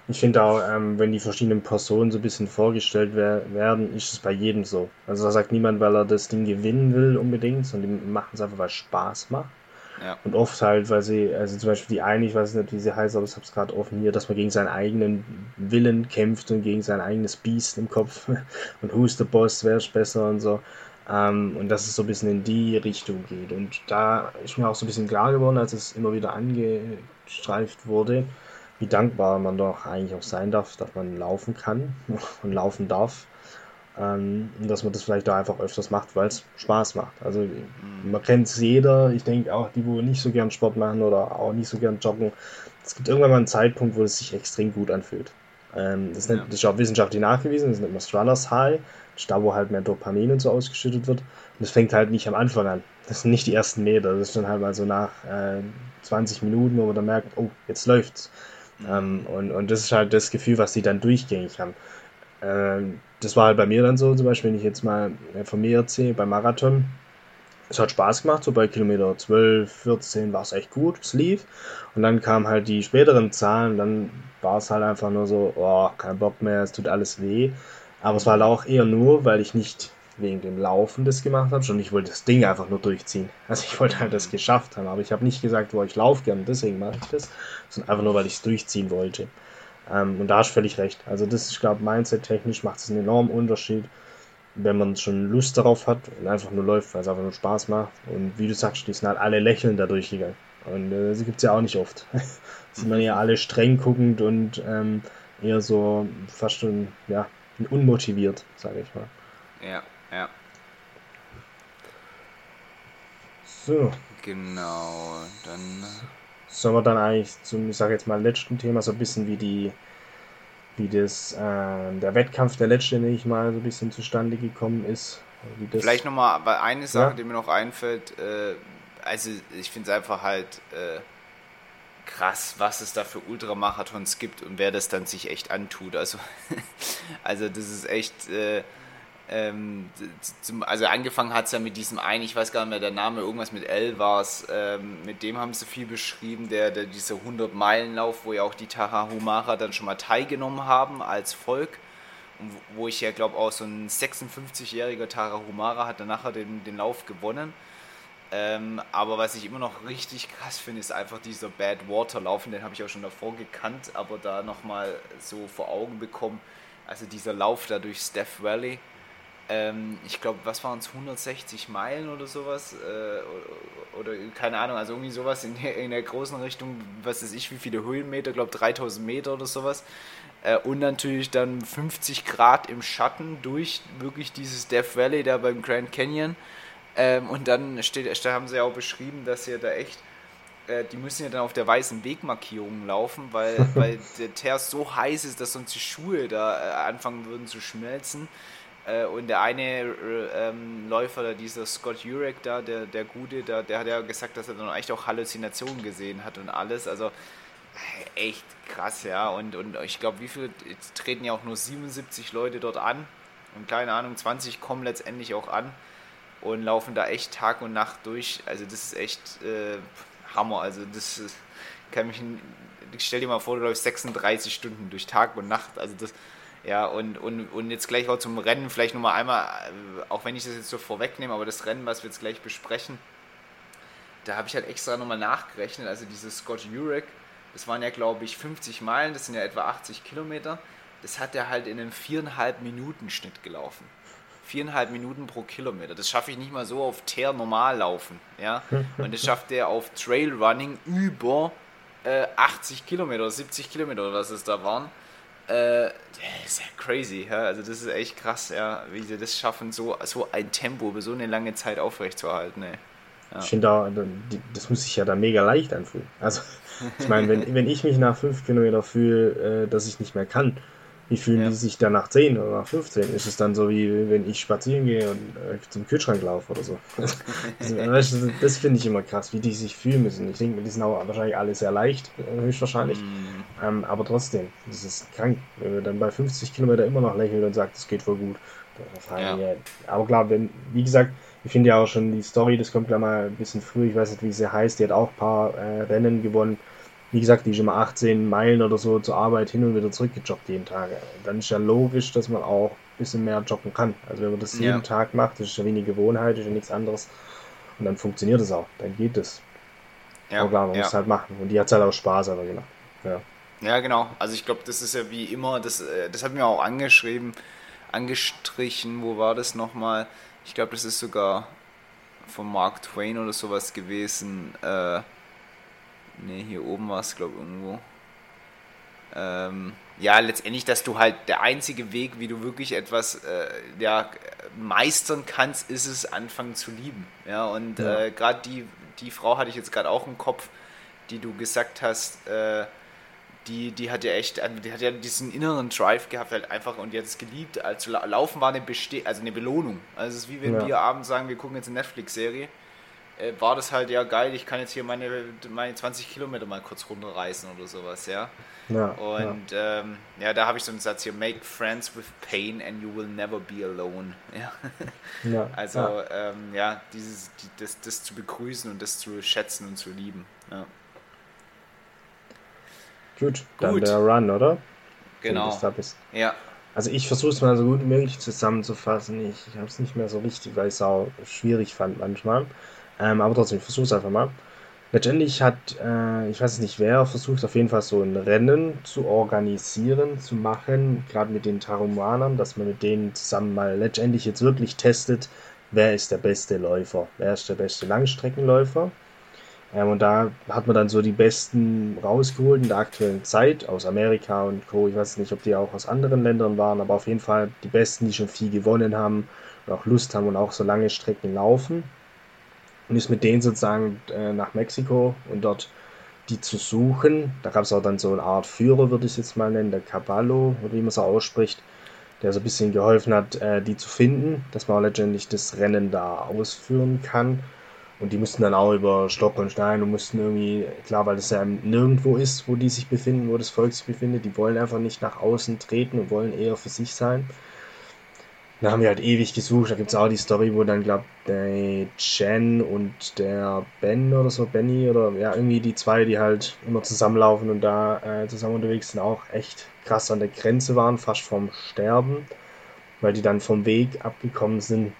Ich finde auch, ähm, wenn die verschiedenen Personen so ein bisschen vorgestellt wer werden, ist es bei jedem so. Also da sagt niemand, weil er das Ding gewinnen will unbedingt, sondern die machen es einfach, weil es Spaß macht. Und oft halt, weil sie, also zum Beispiel die eine, ich weiß nicht, wie sie heißt, aber ich habe es gerade offen hier, dass man gegen seinen eigenen Willen kämpft und gegen sein eigenes Biest im Kopf. und who's the boss, wer ist besser und so. Ähm, und dass es so ein bisschen in die Richtung geht. Und da ist mir auch so ein bisschen klar geworden, als es immer wieder angestreift wurde, wie dankbar man doch eigentlich auch sein darf, dass man laufen kann und laufen darf. Ähm, dass man das vielleicht auch einfach öfters macht, weil es Spaß macht. Also mhm. man kennt es jeder, ich denke auch die, wo nicht so gern Sport machen oder auch nicht so gern joggen. Es gibt irgendwann mal einen Zeitpunkt, wo es sich extrem gut anfühlt. Ähm, das, nennt, ja. das, ist auch wissenschaftlich nachgewiesen, das nennt man Strahler's High. Das ist da, wo halt mehr Dopamin und so ausgeschüttet wird. Und das fängt halt nicht am Anfang an. Das sind nicht die ersten Meter. Das ist dann halt mal so nach äh, 20 Minuten, wo man dann merkt, oh, jetzt läuft's. Mhm. Ähm, und, und das ist halt das Gefühl, was sie dann durchgängig haben. Ähm, das war halt bei mir dann so, zum Beispiel, wenn ich jetzt mal äh, von mir erzähle, beim Marathon, es hat Spaß gemacht, so bei Kilometer 12, 14 war es echt gut, es lief. Und dann kamen halt die späteren Zahlen, dann war es halt einfach nur so, oh, kein Bock mehr, es tut alles weh. Aber es war halt auch eher nur, weil ich nicht wegen dem Laufen das gemacht habe, sondern ich wollte das Ding einfach nur durchziehen. Also ich wollte halt das geschafft haben, aber ich habe nicht gesagt, wo ich laufe gerne, deswegen mache ich das, sondern einfach nur, weil ich es durchziehen wollte. Ähm, und da hast du völlig recht. Also das, ich glaube, Mindset-technisch macht es einen enormen Unterschied, wenn man schon Lust darauf hat und einfach nur läuft, weil es einfach nur Spaß macht. Und wie du sagst, die sind halt alle lächelnd da durchgegangen. Und äh, das gibt es ja auch nicht oft. sind man ja alle streng guckend und ähm, eher so fast schon, ja, unmotiviert, sage ich mal. Ja, ja. So. Genau, dann Sollen wir dann eigentlich zum, ich sage jetzt mal, letzten Thema so ein bisschen wie die, wie das, äh, der Wettkampf, der letzte, nenne ich mal, so ein bisschen zustande gekommen ist. Vielleicht nochmal eine Sache, ja? die mir noch einfällt. Äh, also ich finde es einfach halt äh, krass, was es da für Ultramarathons gibt und wer das dann sich echt antut. Also, also das ist echt... Äh, ähm, zum, also angefangen hat es ja mit diesem einen, ich weiß gar nicht mehr der Name, irgendwas mit L war es, ähm, mit dem haben sie viel beschrieben, der, der dieser 100-Meilen-Lauf, wo ja auch die Tarahumara dann schon mal teilgenommen haben als Volk. Und wo ich ja glaube auch so ein 56-jähriger Tarahumara hat dann nachher den, den Lauf gewonnen. Ähm, aber was ich immer noch richtig krass finde, ist einfach dieser Bad Water Laufen, den habe ich auch schon davor gekannt, aber da nochmal so vor Augen bekommen. Also dieser Lauf da durch Steph Valley, ähm, ich glaube, was waren es, 160 Meilen oder sowas? Äh, oder, oder, keine Ahnung, also irgendwie sowas in der, in der großen Richtung, was weiß ich, wie viele Höhenmeter, glaube 3000 Meter oder sowas. Äh, und natürlich dann 50 Grad im Schatten durch wirklich dieses Death Valley da beim Grand Canyon. Ähm, und dann steht, da haben sie ja auch beschrieben, dass ihr da echt äh, die müssen ja dann auf der weißen Wegmarkierung laufen, weil, weil der Teer so heiß ist, dass sonst die Schuhe da äh, anfangen würden zu schmelzen. Äh, und der eine äh, ähm, Läufer, dieser Scott Jurek da, der, der Gute, der, der hat ja gesagt, dass er dann echt auch Halluzinationen gesehen hat und alles. Also äh, echt krass, ja. Und, und ich glaube, wie viele, jetzt treten ja auch nur 77 Leute dort an. Und keine Ahnung, 20 kommen letztendlich auch an und laufen da echt Tag und Nacht durch. Also das ist echt äh, Hammer. Also das kann mich, stell dir mal vor, du läufst 36 Stunden durch Tag und Nacht. Also das ja, und, und, und jetzt gleich auch zum Rennen, vielleicht nochmal einmal, äh, auch wenn ich das jetzt so vorwegnehme, aber das Rennen, was wir jetzt gleich besprechen, da habe ich halt extra nochmal nachgerechnet. Also dieses Scott Jurek, das waren ja glaube ich 50 Meilen, das sind ja etwa 80 Kilometer. Das hat er halt in einem viereinhalb Minuten Schnitt gelaufen. Viereinhalb Minuten pro Kilometer. Das schaffe ich nicht mal so auf Teer normal laufen. Ja? Und das schafft er auf Trailrunning über äh, 80 Kilometer, 70 Kilometer, was es da waren. Äh, das ist ja crazy, ja? also das ist echt krass, ja, wie sie das schaffen, so, so ein Tempo über so eine lange Zeit aufrechtzuerhalten. Ey. Ja. Ich finde da, das muss sich ja da mega leicht anfühlen. Also, ich meine, wenn, wenn ich mich nach fünf Kilometern fühle, äh, dass ich nicht mehr kann, wie fühlen ja. die sich dann nach 10 oder nach 15? Ist es dann so, wie wenn ich spazieren gehe und äh, zum Kühlschrank laufe oder so? das, das finde ich immer krass, wie die sich fühlen müssen. Ich denke, die sind auch wahrscheinlich alle sehr leicht, äh, höchstwahrscheinlich. Mm. Ähm, aber trotzdem, das ist krank, wenn man dann bei 50 Kilometer immer noch lächelt und sagt, es geht voll gut. Ja. Aber klar, wenn, wie gesagt, ich finde ja auch schon die Story, das kommt ja mal ein bisschen früh, ich weiß nicht, wie sie heißt, die hat auch ein paar äh, Rennen gewonnen wie gesagt, die ist immer 18 Meilen oder so zur Arbeit hin und wieder zurückgejoggt jeden Tag. Dann ist ja logisch, dass man auch ein bisschen mehr joggen kann. Also wenn man das jeden Tag macht, das ist ja wie eine Gewohnheit, ist ja nichts anderes. Und dann funktioniert es auch, dann geht es. Ja, aber klar, man ja. muss halt machen. Und die hat halt auch Spaß, aber genau. Ja. Ja, genau. Also ich glaube, das ist ja wie immer, das, äh, das hat mir auch angeschrieben, angestrichen, wo war das nochmal? Ich glaube, das ist sogar von Mark Twain oder sowas gewesen. Äh, ne, hier oben war es, glaube ich, irgendwo. Ähm, ja, letztendlich, dass du halt der einzige Weg, wie du wirklich etwas äh, ja, meistern kannst, ist es anfangen zu lieben. Ja, und ja. äh, gerade die, die Frau hatte ich jetzt gerade auch im Kopf, die du gesagt hast, äh, die, die hat ja echt, also die hat ja diesen inneren Drive gehabt, halt einfach und jetzt geliebt. Also Laufen war eine Beste also eine Belohnung. Also es ist wie wenn ja. wir abends sagen, wir gucken jetzt eine Netflix-Serie. Äh, war das halt ja geil, ich kann jetzt hier meine, meine 20 Kilometer mal kurz runterreißen oder sowas, ja. ja und ja, ähm, ja da habe ich so einen Satz hier, make friends with pain and you will never be alone. Ja. ja also ja, ähm, ja dieses, die, das, das zu begrüßen und das zu schätzen und zu lieben. Ja. Gut, dann gut. der Run, oder? Genau. Ja. Also ich versuche es mal so gut wie möglich zusammenzufassen. Ich, ich habe es nicht mehr so richtig, weil ich es auch schwierig fand manchmal. Ähm, aber trotzdem, ich versuche es einfach mal. Letztendlich hat, äh, ich weiß nicht wer, versucht auf jeden Fall so ein Rennen zu organisieren, zu machen, gerade mit den Tarumanern, dass man mit denen zusammen mal letztendlich jetzt wirklich testet, wer ist der beste Läufer, wer ist der beste Langstreckenläufer. Ähm, und da hat man dann so die Besten rausgeholt in der aktuellen Zeit aus Amerika und Co. Ich weiß nicht, ob die auch aus anderen Ländern waren, aber auf jeden Fall die Besten, die schon viel gewonnen haben und auch Lust haben und auch so lange Strecken laufen. Und ist mit denen sozusagen äh, nach Mexiko und dort die zu suchen. Da gab es auch dann so eine Art Führer, würde ich es jetzt mal nennen, der Caballo, oder wie man es auch ausspricht, der so ein bisschen geholfen hat, äh, die zu finden, dass man auch letztendlich das Rennen da ausführen kann. Und die mussten dann auch über Stock und Stein und mussten irgendwie, klar, weil das ja nirgendwo ist, wo die sich befinden, wo das Volk sich befindet, die wollen einfach nicht nach außen treten und wollen eher für sich sein. Da haben wir halt ewig gesucht. Da gibt es auch die Story, wo dann, glaube der Jen und der Ben oder so, Benny oder ja, irgendwie die zwei, die halt immer zusammenlaufen und da äh, zusammen unterwegs sind, auch echt krass an der Grenze waren, fast vom Sterben, weil die dann vom Weg abgekommen sind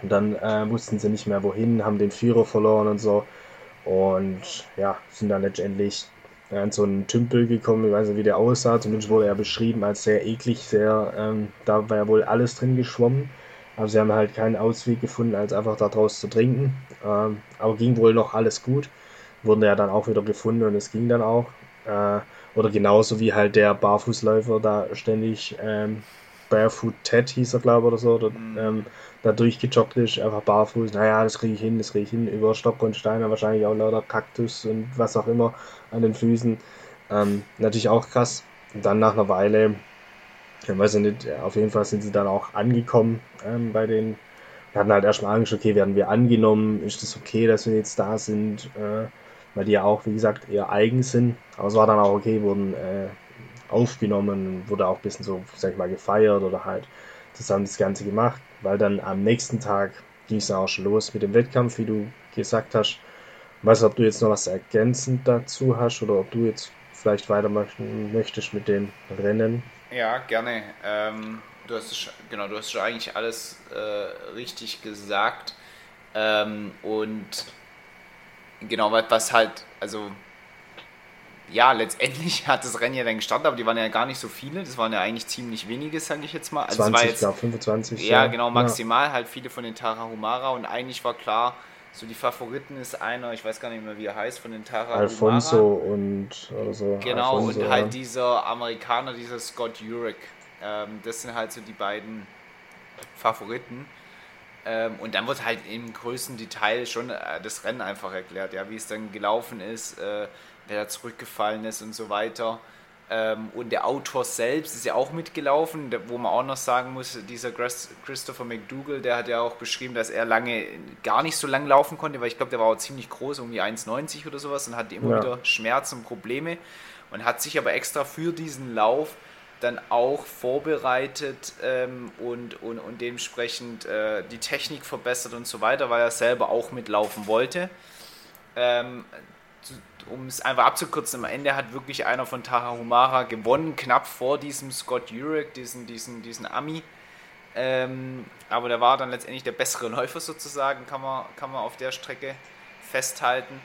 und dann äh, wussten sie nicht mehr wohin, haben den Führer verloren und so. Und ja, sind dann letztendlich in so einen Tümpel gekommen, ich weiß nicht, wie der aussah. Zumindest wurde er beschrieben als sehr eklig, sehr, ähm, da war ja wohl alles drin geschwommen. Aber sie haben halt keinen Ausweg gefunden, als einfach da draus zu trinken. Ähm, aber ging wohl noch alles gut. Wurden ja dann auch wieder gefunden und es ging dann auch. Äh, oder genauso wie halt der Barfußläufer da ständig ähm, Barefoot Ted hieß er, glaube ich, oder so, oder, mhm. ähm, da durchgejoggt ist, einfach barfuß, naja, das kriege ich hin, das kriege ich hin, über Stock und Steine, wahrscheinlich auch lauter Kaktus und was auch immer an den Füßen. Ähm, natürlich auch krass. Und dann nach einer Weile, ich weiß nicht, auf jeden Fall sind sie dann auch angekommen ähm, bei den. Wir hatten halt erstmal Angst, okay, werden wir angenommen, ist das okay, dass wir jetzt da sind, äh, weil die ja auch, wie gesagt, eher eigen sind. Aber es war dann auch okay, wurden äh, aufgenommen, wurde auch ein bisschen so, sag ich mal, gefeiert oder halt zusammen das Ganze gemacht, weil dann am nächsten Tag ging es auch schon los mit dem Wettkampf, wie du gesagt hast. Ich weiß nicht, ob du jetzt noch was ergänzend dazu hast oder ob du jetzt vielleicht weitermachen möchtest mit dem Rennen. Ja, gerne. Ähm, du hast genau, du hast schon eigentlich alles äh, richtig gesagt. Ähm, und genau, was halt, also ja, letztendlich hat das Rennen ja dann gestartet, aber die waren ja gar nicht so viele. Das waren ja eigentlich ziemlich wenige, sage ich jetzt mal. Also 20, jetzt, glaub, 25. Ja, ja, genau, maximal ja. halt viele von den Tarahumara und eigentlich war klar, so die Favoriten ist einer, ich weiß gar nicht mehr, wie er heißt, von den Tarahumara. Alfonso und oder so. Genau, Alfonso, und halt ja. dieser Amerikaner, dieser Scott Jurek. Ähm, das sind halt so die beiden Favoriten. Ähm, und dann wird halt im größten Detail schon äh, das Rennen einfach erklärt, ja, wie es dann gelaufen ist. Äh, wer da zurückgefallen ist und so weiter. Ähm, und der Autor selbst ist ja auch mitgelaufen, wo man auch noch sagen muss, dieser Christopher McDougall, der hat ja auch beschrieben, dass er lange gar nicht so lang laufen konnte, weil ich glaube, der war auch ziemlich groß, irgendwie 1,90 oder sowas und hatte immer ja. wieder Schmerzen und Probleme und hat sich aber extra für diesen Lauf dann auch vorbereitet ähm, und, und, und dementsprechend äh, die Technik verbessert und so weiter, weil er selber auch mitlaufen wollte. Ähm, um es einfach abzukürzen, am Ende hat wirklich einer von Tahahumara gewonnen, knapp vor diesem Scott Jurek, diesen, diesen, diesen Ami. Ähm, aber der war dann letztendlich der bessere Läufer sozusagen, kann man, kann man auf der Strecke festhalten.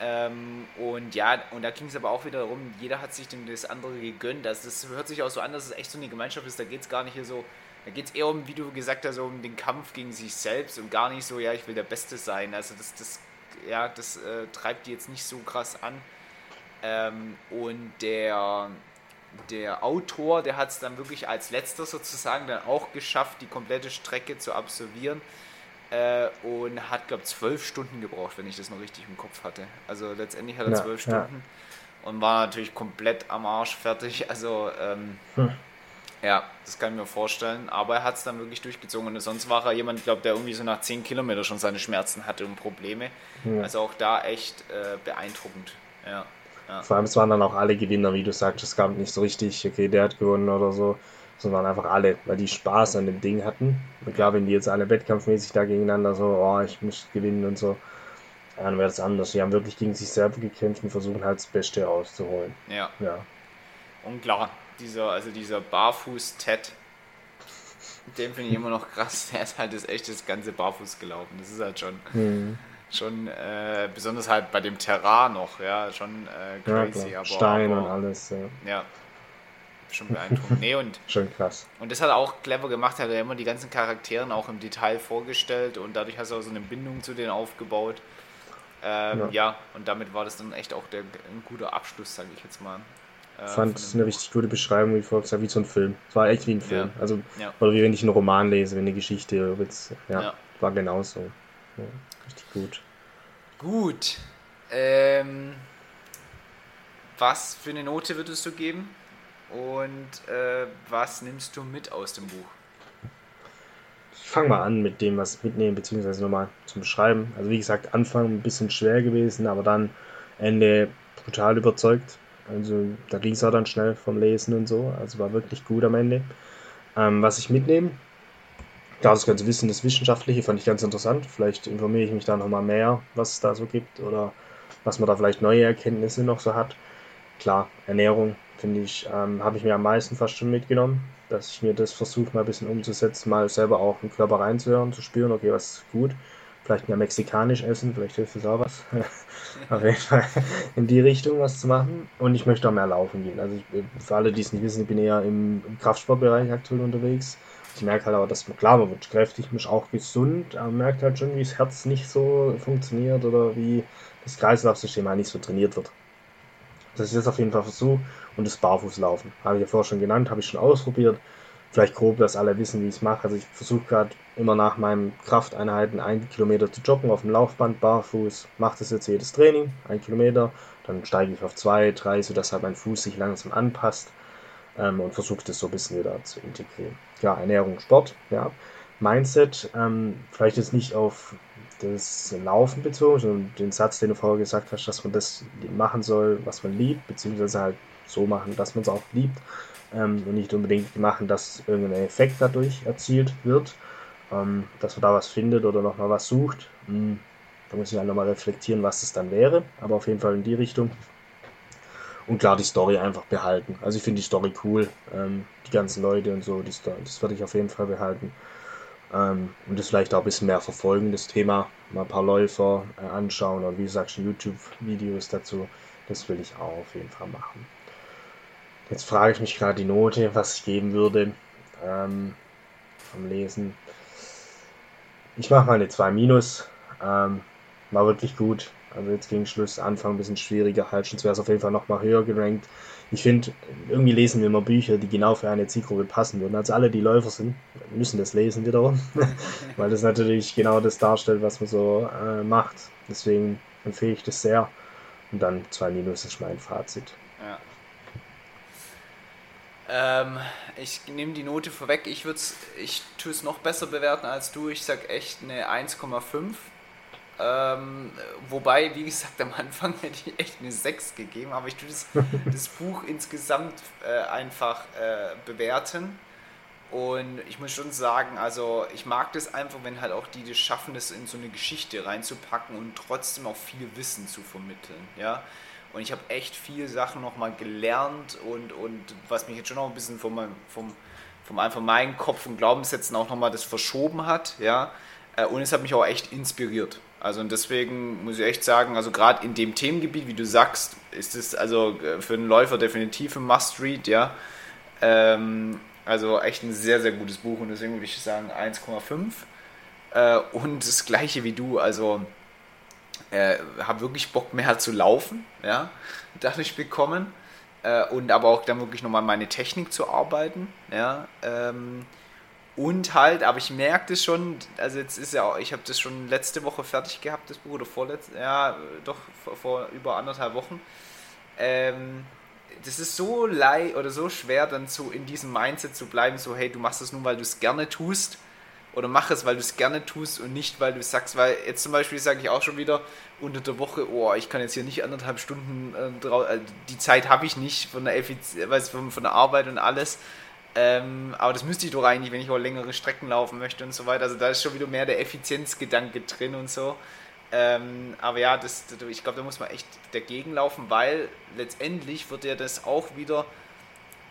Ähm, und ja, und da ging es aber auch wieder darum, jeder hat sich dem das andere gegönnt. Also das hört sich auch so an, dass es echt so eine Gemeinschaft ist. Da geht es gar nicht hier so, da geht es eher um, wie du gesagt hast, um den Kampf gegen sich selbst und gar nicht so, ja, ich will der Beste sein. Also das, das, ja, das äh, treibt die jetzt nicht so krass an. Ähm, und der, der Autor, der hat es dann wirklich als letzter sozusagen dann auch geschafft, die komplette Strecke zu absolvieren äh, und hat, glaube ich, zwölf Stunden gebraucht, wenn ich das noch richtig im Kopf hatte. Also letztendlich hat er zwölf ja, Stunden ja. und war natürlich komplett am Arsch fertig. Also ähm, hm. Ja, das kann ich mir vorstellen. Aber er hat es dann wirklich durchgezogen und sonst war er jemand, glaube der irgendwie so nach zehn Kilometern schon seine Schmerzen hatte und Probleme. Ja. Also auch da echt äh, beeindruckend. Ja. Ja. Vor allem, es waren dann auch alle Gewinner, wie du sagst. Es gab nicht so richtig, okay, der hat gewonnen oder so sondern einfach alle, weil die Spaß an dem Ding hatten. Und klar, wenn die jetzt alle wettkampfmäßig da gegeneinander so, oh, ich muss gewinnen und so, dann wäre das anders. Die haben wirklich gegen sich selber gekämpft und versuchen halt das Beste rauszuholen. Ja. ja. Und klar, dieser, also dieser Barfuß-Ted, den finde ich immer noch krass. Der ist halt das echt das ganze Barfuß gelaufen. Das ist halt schon, mhm. schon äh, besonders halt bei dem Terrain noch, ja, schon äh, crazy. Ja, Stein aber, und alles, ja. Ja, schon beeindruckend. Nee, und, schon krass. Und das hat er auch clever gemacht, hat er immer die ganzen Charakteren auch im Detail vorgestellt und dadurch hast du auch so eine Bindung zu denen aufgebaut. Ähm, ja. ja. und damit war das dann echt auch der, ein guter Abschluss, sage ich jetzt mal. Äh, fand es eine richtig gute Beschreibung, wie vorher gesagt, wie so ein Film. Es war echt wie ein Film. Ja. Also, ja. Oder wie wenn ich einen Roman lese, wenn eine Geschichte, ja, ja, war genauso. Ja, richtig gut. Gut. Ähm, was für eine Note würdest du geben? Und äh, was nimmst du mit aus dem Buch? Ich fange mal an mit dem, was ich mitnehme, beziehungsweise nochmal zum Beschreiben. Also wie gesagt, Anfang ein bisschen schwer gewesen, aber dann Ende brutal überzeugt. Also da ging es auch dann schnell vom Lesen und so. Also war wirklich gut am Ende. Ähm, was ich mitnehme, ja, das ganze Wissen, das Wissenschaftliche fand ich ganz interessant. Vielleicht informiere ich mich da nochmal mehr, was es da so gibt oder was man da vielleicht neue Erkenntnisse noch so hat. Klar, Ernährung finde ich, ähm, habe ich mir am meisten fast schon mitgenommen, dass ich mir das versuche mal ein bisschen umzusetzen, mal selber auch im Körper reinzuhören, zu spüren, okay, was ist gut. Vielleicht mehr mexikanisch essen, vielleicht hilft das auch was. Auf jeden Fall in die Richtung was zu machen. Und ich möchte auch mehr laufen gehen. Also ich, für alle, die es nicht wissen, ich bin eher im, im Kraftsportbereich aktuell unterwegs. Ich merke halt aber, dass man, klar, man wird kräftig, man ist auch gesund, aber man merkt halt schon, wie das Herz nicht so funktioniert oder wie das Kreislaufsystem halt nicht so trainiert wird. Das ist jetzt auf jeden Fall Versuch und das Barfußlaufen. Habe ich ja vorher schon genannt, habe ich schon ausprobiert. Vielleicht grob, dass alle wissen, wie ich es mache. Also ich versuche gerade immer nach meinen Krafteinheiten ein Kilometer zu joggen auf dem Laufband, barfuß. Mache das jetzt jedes Training, ein Kilometer. Dann steige ich auf zwei, drei, sodass halt mein Fuß sich langsam anpasst ähm, und versuche das so ein bisschen wieder zu integrieren. Ja, Ernährung, Sport, ja. Mindset, ähm, vielleicht jetzt nicht auf das Laufen bezogen, sondern den Satz, den du vorher gesagt hast, dass man das machen soll, was man liebt, beziehungsweise halt so machen, dass man es auch liebt ähm, und nicht unbedingt machen, dass irgendein Effekt dadurch erzielt wird, ähm, dass man da was findet oder nochmal was sucht. Hm, da muss ich halt nochmal reflektieren, was das dann wäre, aber auf jeden Fall in die Richtung. Und klar, die Story einfach behalten. Also ich finde die Story cool, ähm, die ganzen Leute und so, die Story, das werde ich auf jeden Fall behalten. Ähm, und das vielleicht auch ein bisschen mehr verfolgen, das Thema. Mal ein paar Läufer äh, anschauen oder wie gesagt, YouTube-Videos dazu. Das will ich auch auf jeden Fall machen. Jetzt frage ich mich gerade die Note, was ich geben würde ähm, vom Lesen. Ich mache mal eine 2 minus. Ähm, war wirklich gut. Also jetzt gegen Schluss, Anfang ein bisschen schwieriger, halt schon wäre es auf jeden Fall nochmal höher gerankt. Ich finde, irgendwie lesen wir immer Bücher, die genau für eine Zielgruppe passen würden. Also alle, die Läufer sind, müssen das lesen wiederum, weil das natürlich genau das darstellt, was man so äh, macht. Deswegen empfehle ich das sehr. Und dann 2 Minus ist mein Fazit. Ja. Ähm, ich nehme die Note vorweg. Ich, ich tue es noch besser bewerten als du. Ich sage echt eine 1,5. Ähm, wobei, wie gesagt, am Anfang hätte ich echt eine 6 gegeben, aber ich tue das, das Buch insgesamt äh, einfach äh, bewerten. Und ich muss schon sagen, also ich mag das einfach, wenn halt auch die das schaffen, das in so eine Geschichte reinzupacken und trotzdem auch viel Wissen zu vermitteln. Ja? Und ich habe echt viele Sachen nochmal gelernt und, und was mich jetzt schon noch ein bisschen vom, vom, vom einfach meinen Kopf und Glaubenssätzen auch nochmal das verschoben hat. Ja? Äh, und es hat mich auch echt inspiriert. Also und deswegen muss ich echt sagen, also gerade in dem Themengebiet, wie du sagst, ist es also äh, für einen Läufer definitiv ein Must-Read, ja. Ähm, also echt ein sehr, sehr gutes Buch und deswegen würde ich sagen 1,5. Äh, und das gleiche wie du, also äh, habe wirklich Bock mehr zu laufen, ja, dadurch bekommen. Äh, und aber auch dann wirklich nochmal meine Technik zu arbeiten, ja. Ähm, und halt, aber ich merke das schon, also jetzt ist ja auch, ich habe das schon letzte Woche fertig gehabt, das Buch, oder vorletzte, ja, doch vor, vor über anderthalb Wochen. Ähm, das ist so leicht oder so schwer, dann so in diesem Mindset zu bleiben, so hey, du machst es nur, weil du es gerne tust oder mach es, weil du es gerne tust und nicht, weil du sagst, weil jetzt zum Beispiel sage ich auch schon wieder unter der Woche, oh, ich kann jetzt hier nicht anderthalb Stunden, äh, äh die Zeit habe ich nicht von der, Effiz von, von der Arbeit und alles. Ähm, aber das müsste ich doch eigentlich, wenn ich auch längere Strecken laufen möchte und so weiter. Also da ist schon wieder mehr der Effizienzgedanke drin und so. Ähm, aber ja, das, ich glaube, da muss man echt dagegen laufen, weil letztendlich wird ja das auch wieder,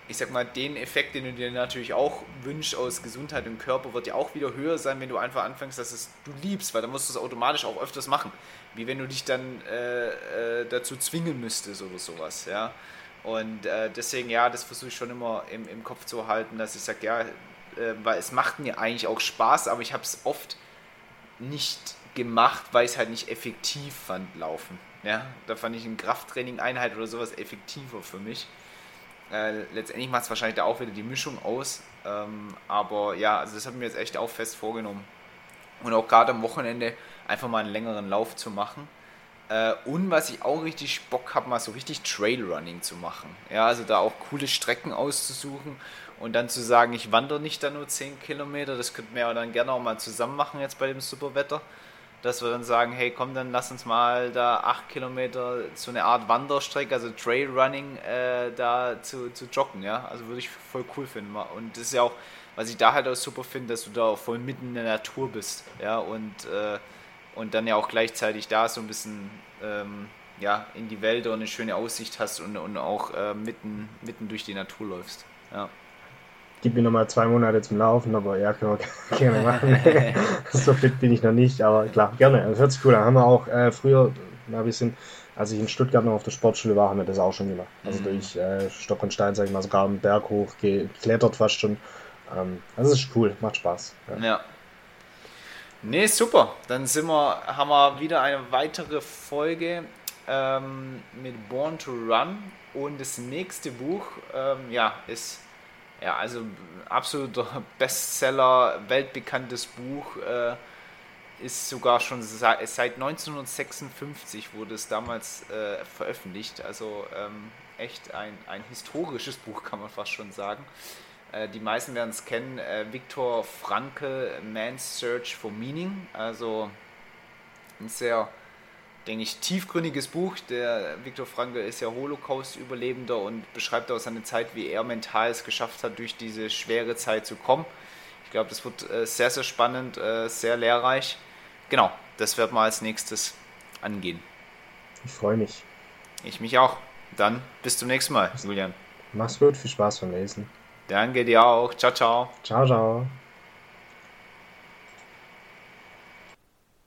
ich sag mal, den Effekt, den du dir natürlich auch wünschst aus Gesundheit und Körper, wird ja auch wieder höher sein, wenn du einfach anfängst, dass es du liebst, weil dann musst du es automatisch auch öfters machen. Wie wenn du dich dann äh, äh, dazu zwingen müsstest oder sowas, ja. Und äh, deswegen, ja, das versuche ich schon immer im, im Kopf zu halten, dass ich sage, ja, äh, weil es macht mir eigentlich auch Spaß, aber ich habe es oft nicht gemacht, weil ich es halt nicht effektiv fand, laufen. Ja, da fand ich eine Krafttraining-Einheit oder sowas effektiver für mich. Äh, letztendlich macht es wahrscheinlich da auch wieder die Mischung aus. Ähm, aber ja, also das habe ich mir jetzt echt auch fest vorgenommen. Und auch gerade am Wochenende einfach mal einen längeren Lauf zu machen. Äh, und was ich auch richtig Bock habe, mal so richtig Trailrunning zu machen. Ja, also da auch coole Strecken auszusuchen und dann zu sagen, ich wandere nicht da nur 10 Kilometer, das könnten wir dann gerne auch mal zusammen machen jetzt bei dem Superwetter dass wir dann sagen, hey komm, dann lass uns mal da acht Kilometer so eine Art Wanderstrecke, also Trailrunning, äh, da zu, zu joggen, ja. Also würde ich voll cool finden. Und das ist ja auch, was ich da halt auch super finde, dass du da auch voll mitten in der Natur bist, ja, und, äh, und dann ja auch gleichzeitig da so ein bisschen ähm, ja, in die Wälder und eine schöne Aussicht hast und, und auch äh, mitten, mitten durch die Natur läufst. Ja gib mir nochmal zwei Monate zum Laufen, aber ja, können wir gerne machen. so fit bin ich noch nicht, aber klar, gerne. Das hört sich cool an. Haben wir auch äh, früher mal ein bisschen, als ich in Stuttgart noch auf der Sportschule war, haben wir das auch schon gemacht. Also mhm. durch äh, Stock und Stein, sag ich mal, sogar einen Berg hoch, geklettert fast schon. Ähm, also ist cool, macht Spaß. Ja. ja. Nee, super. Dann sind wir, haben wir wieder eine weitere Folge ähm, mit Born to Run. Und das nächste Buch ähm, ja, ist ja, also absoluter Bestseller, weltbekanntes Buch. Äh, ist sogar schon seit 1956 wurde es damals äh, veröffentlicht. Also ähm, echt ein, ein historisches Buch, kann man fast schon sagen. Äh, die meisten werden es kennen. Äh, Viktor Frankl, Man's Search for Meaning. Also ein sehr denke ich, tiefgründiges Buch. Der Viktor Frankl ist ja Holocaust-Überlebender und beschreibt auch seine Zeit, wie er mental es geschafft hat, durch diese schwere Zeit zu kommen. Ich glaube, das wird äh, sehr, sehr spannend, äh, sehr lehrreich. Genau, das werden wir als nächstes angehen. Ich freue mich. Ich mich auch. Dann bis zum nächsten Mal, Julian. Mach's gut, viel Spaß beim Lesen. Danke dir auch. Ciao, ciao. Ciao, ciao.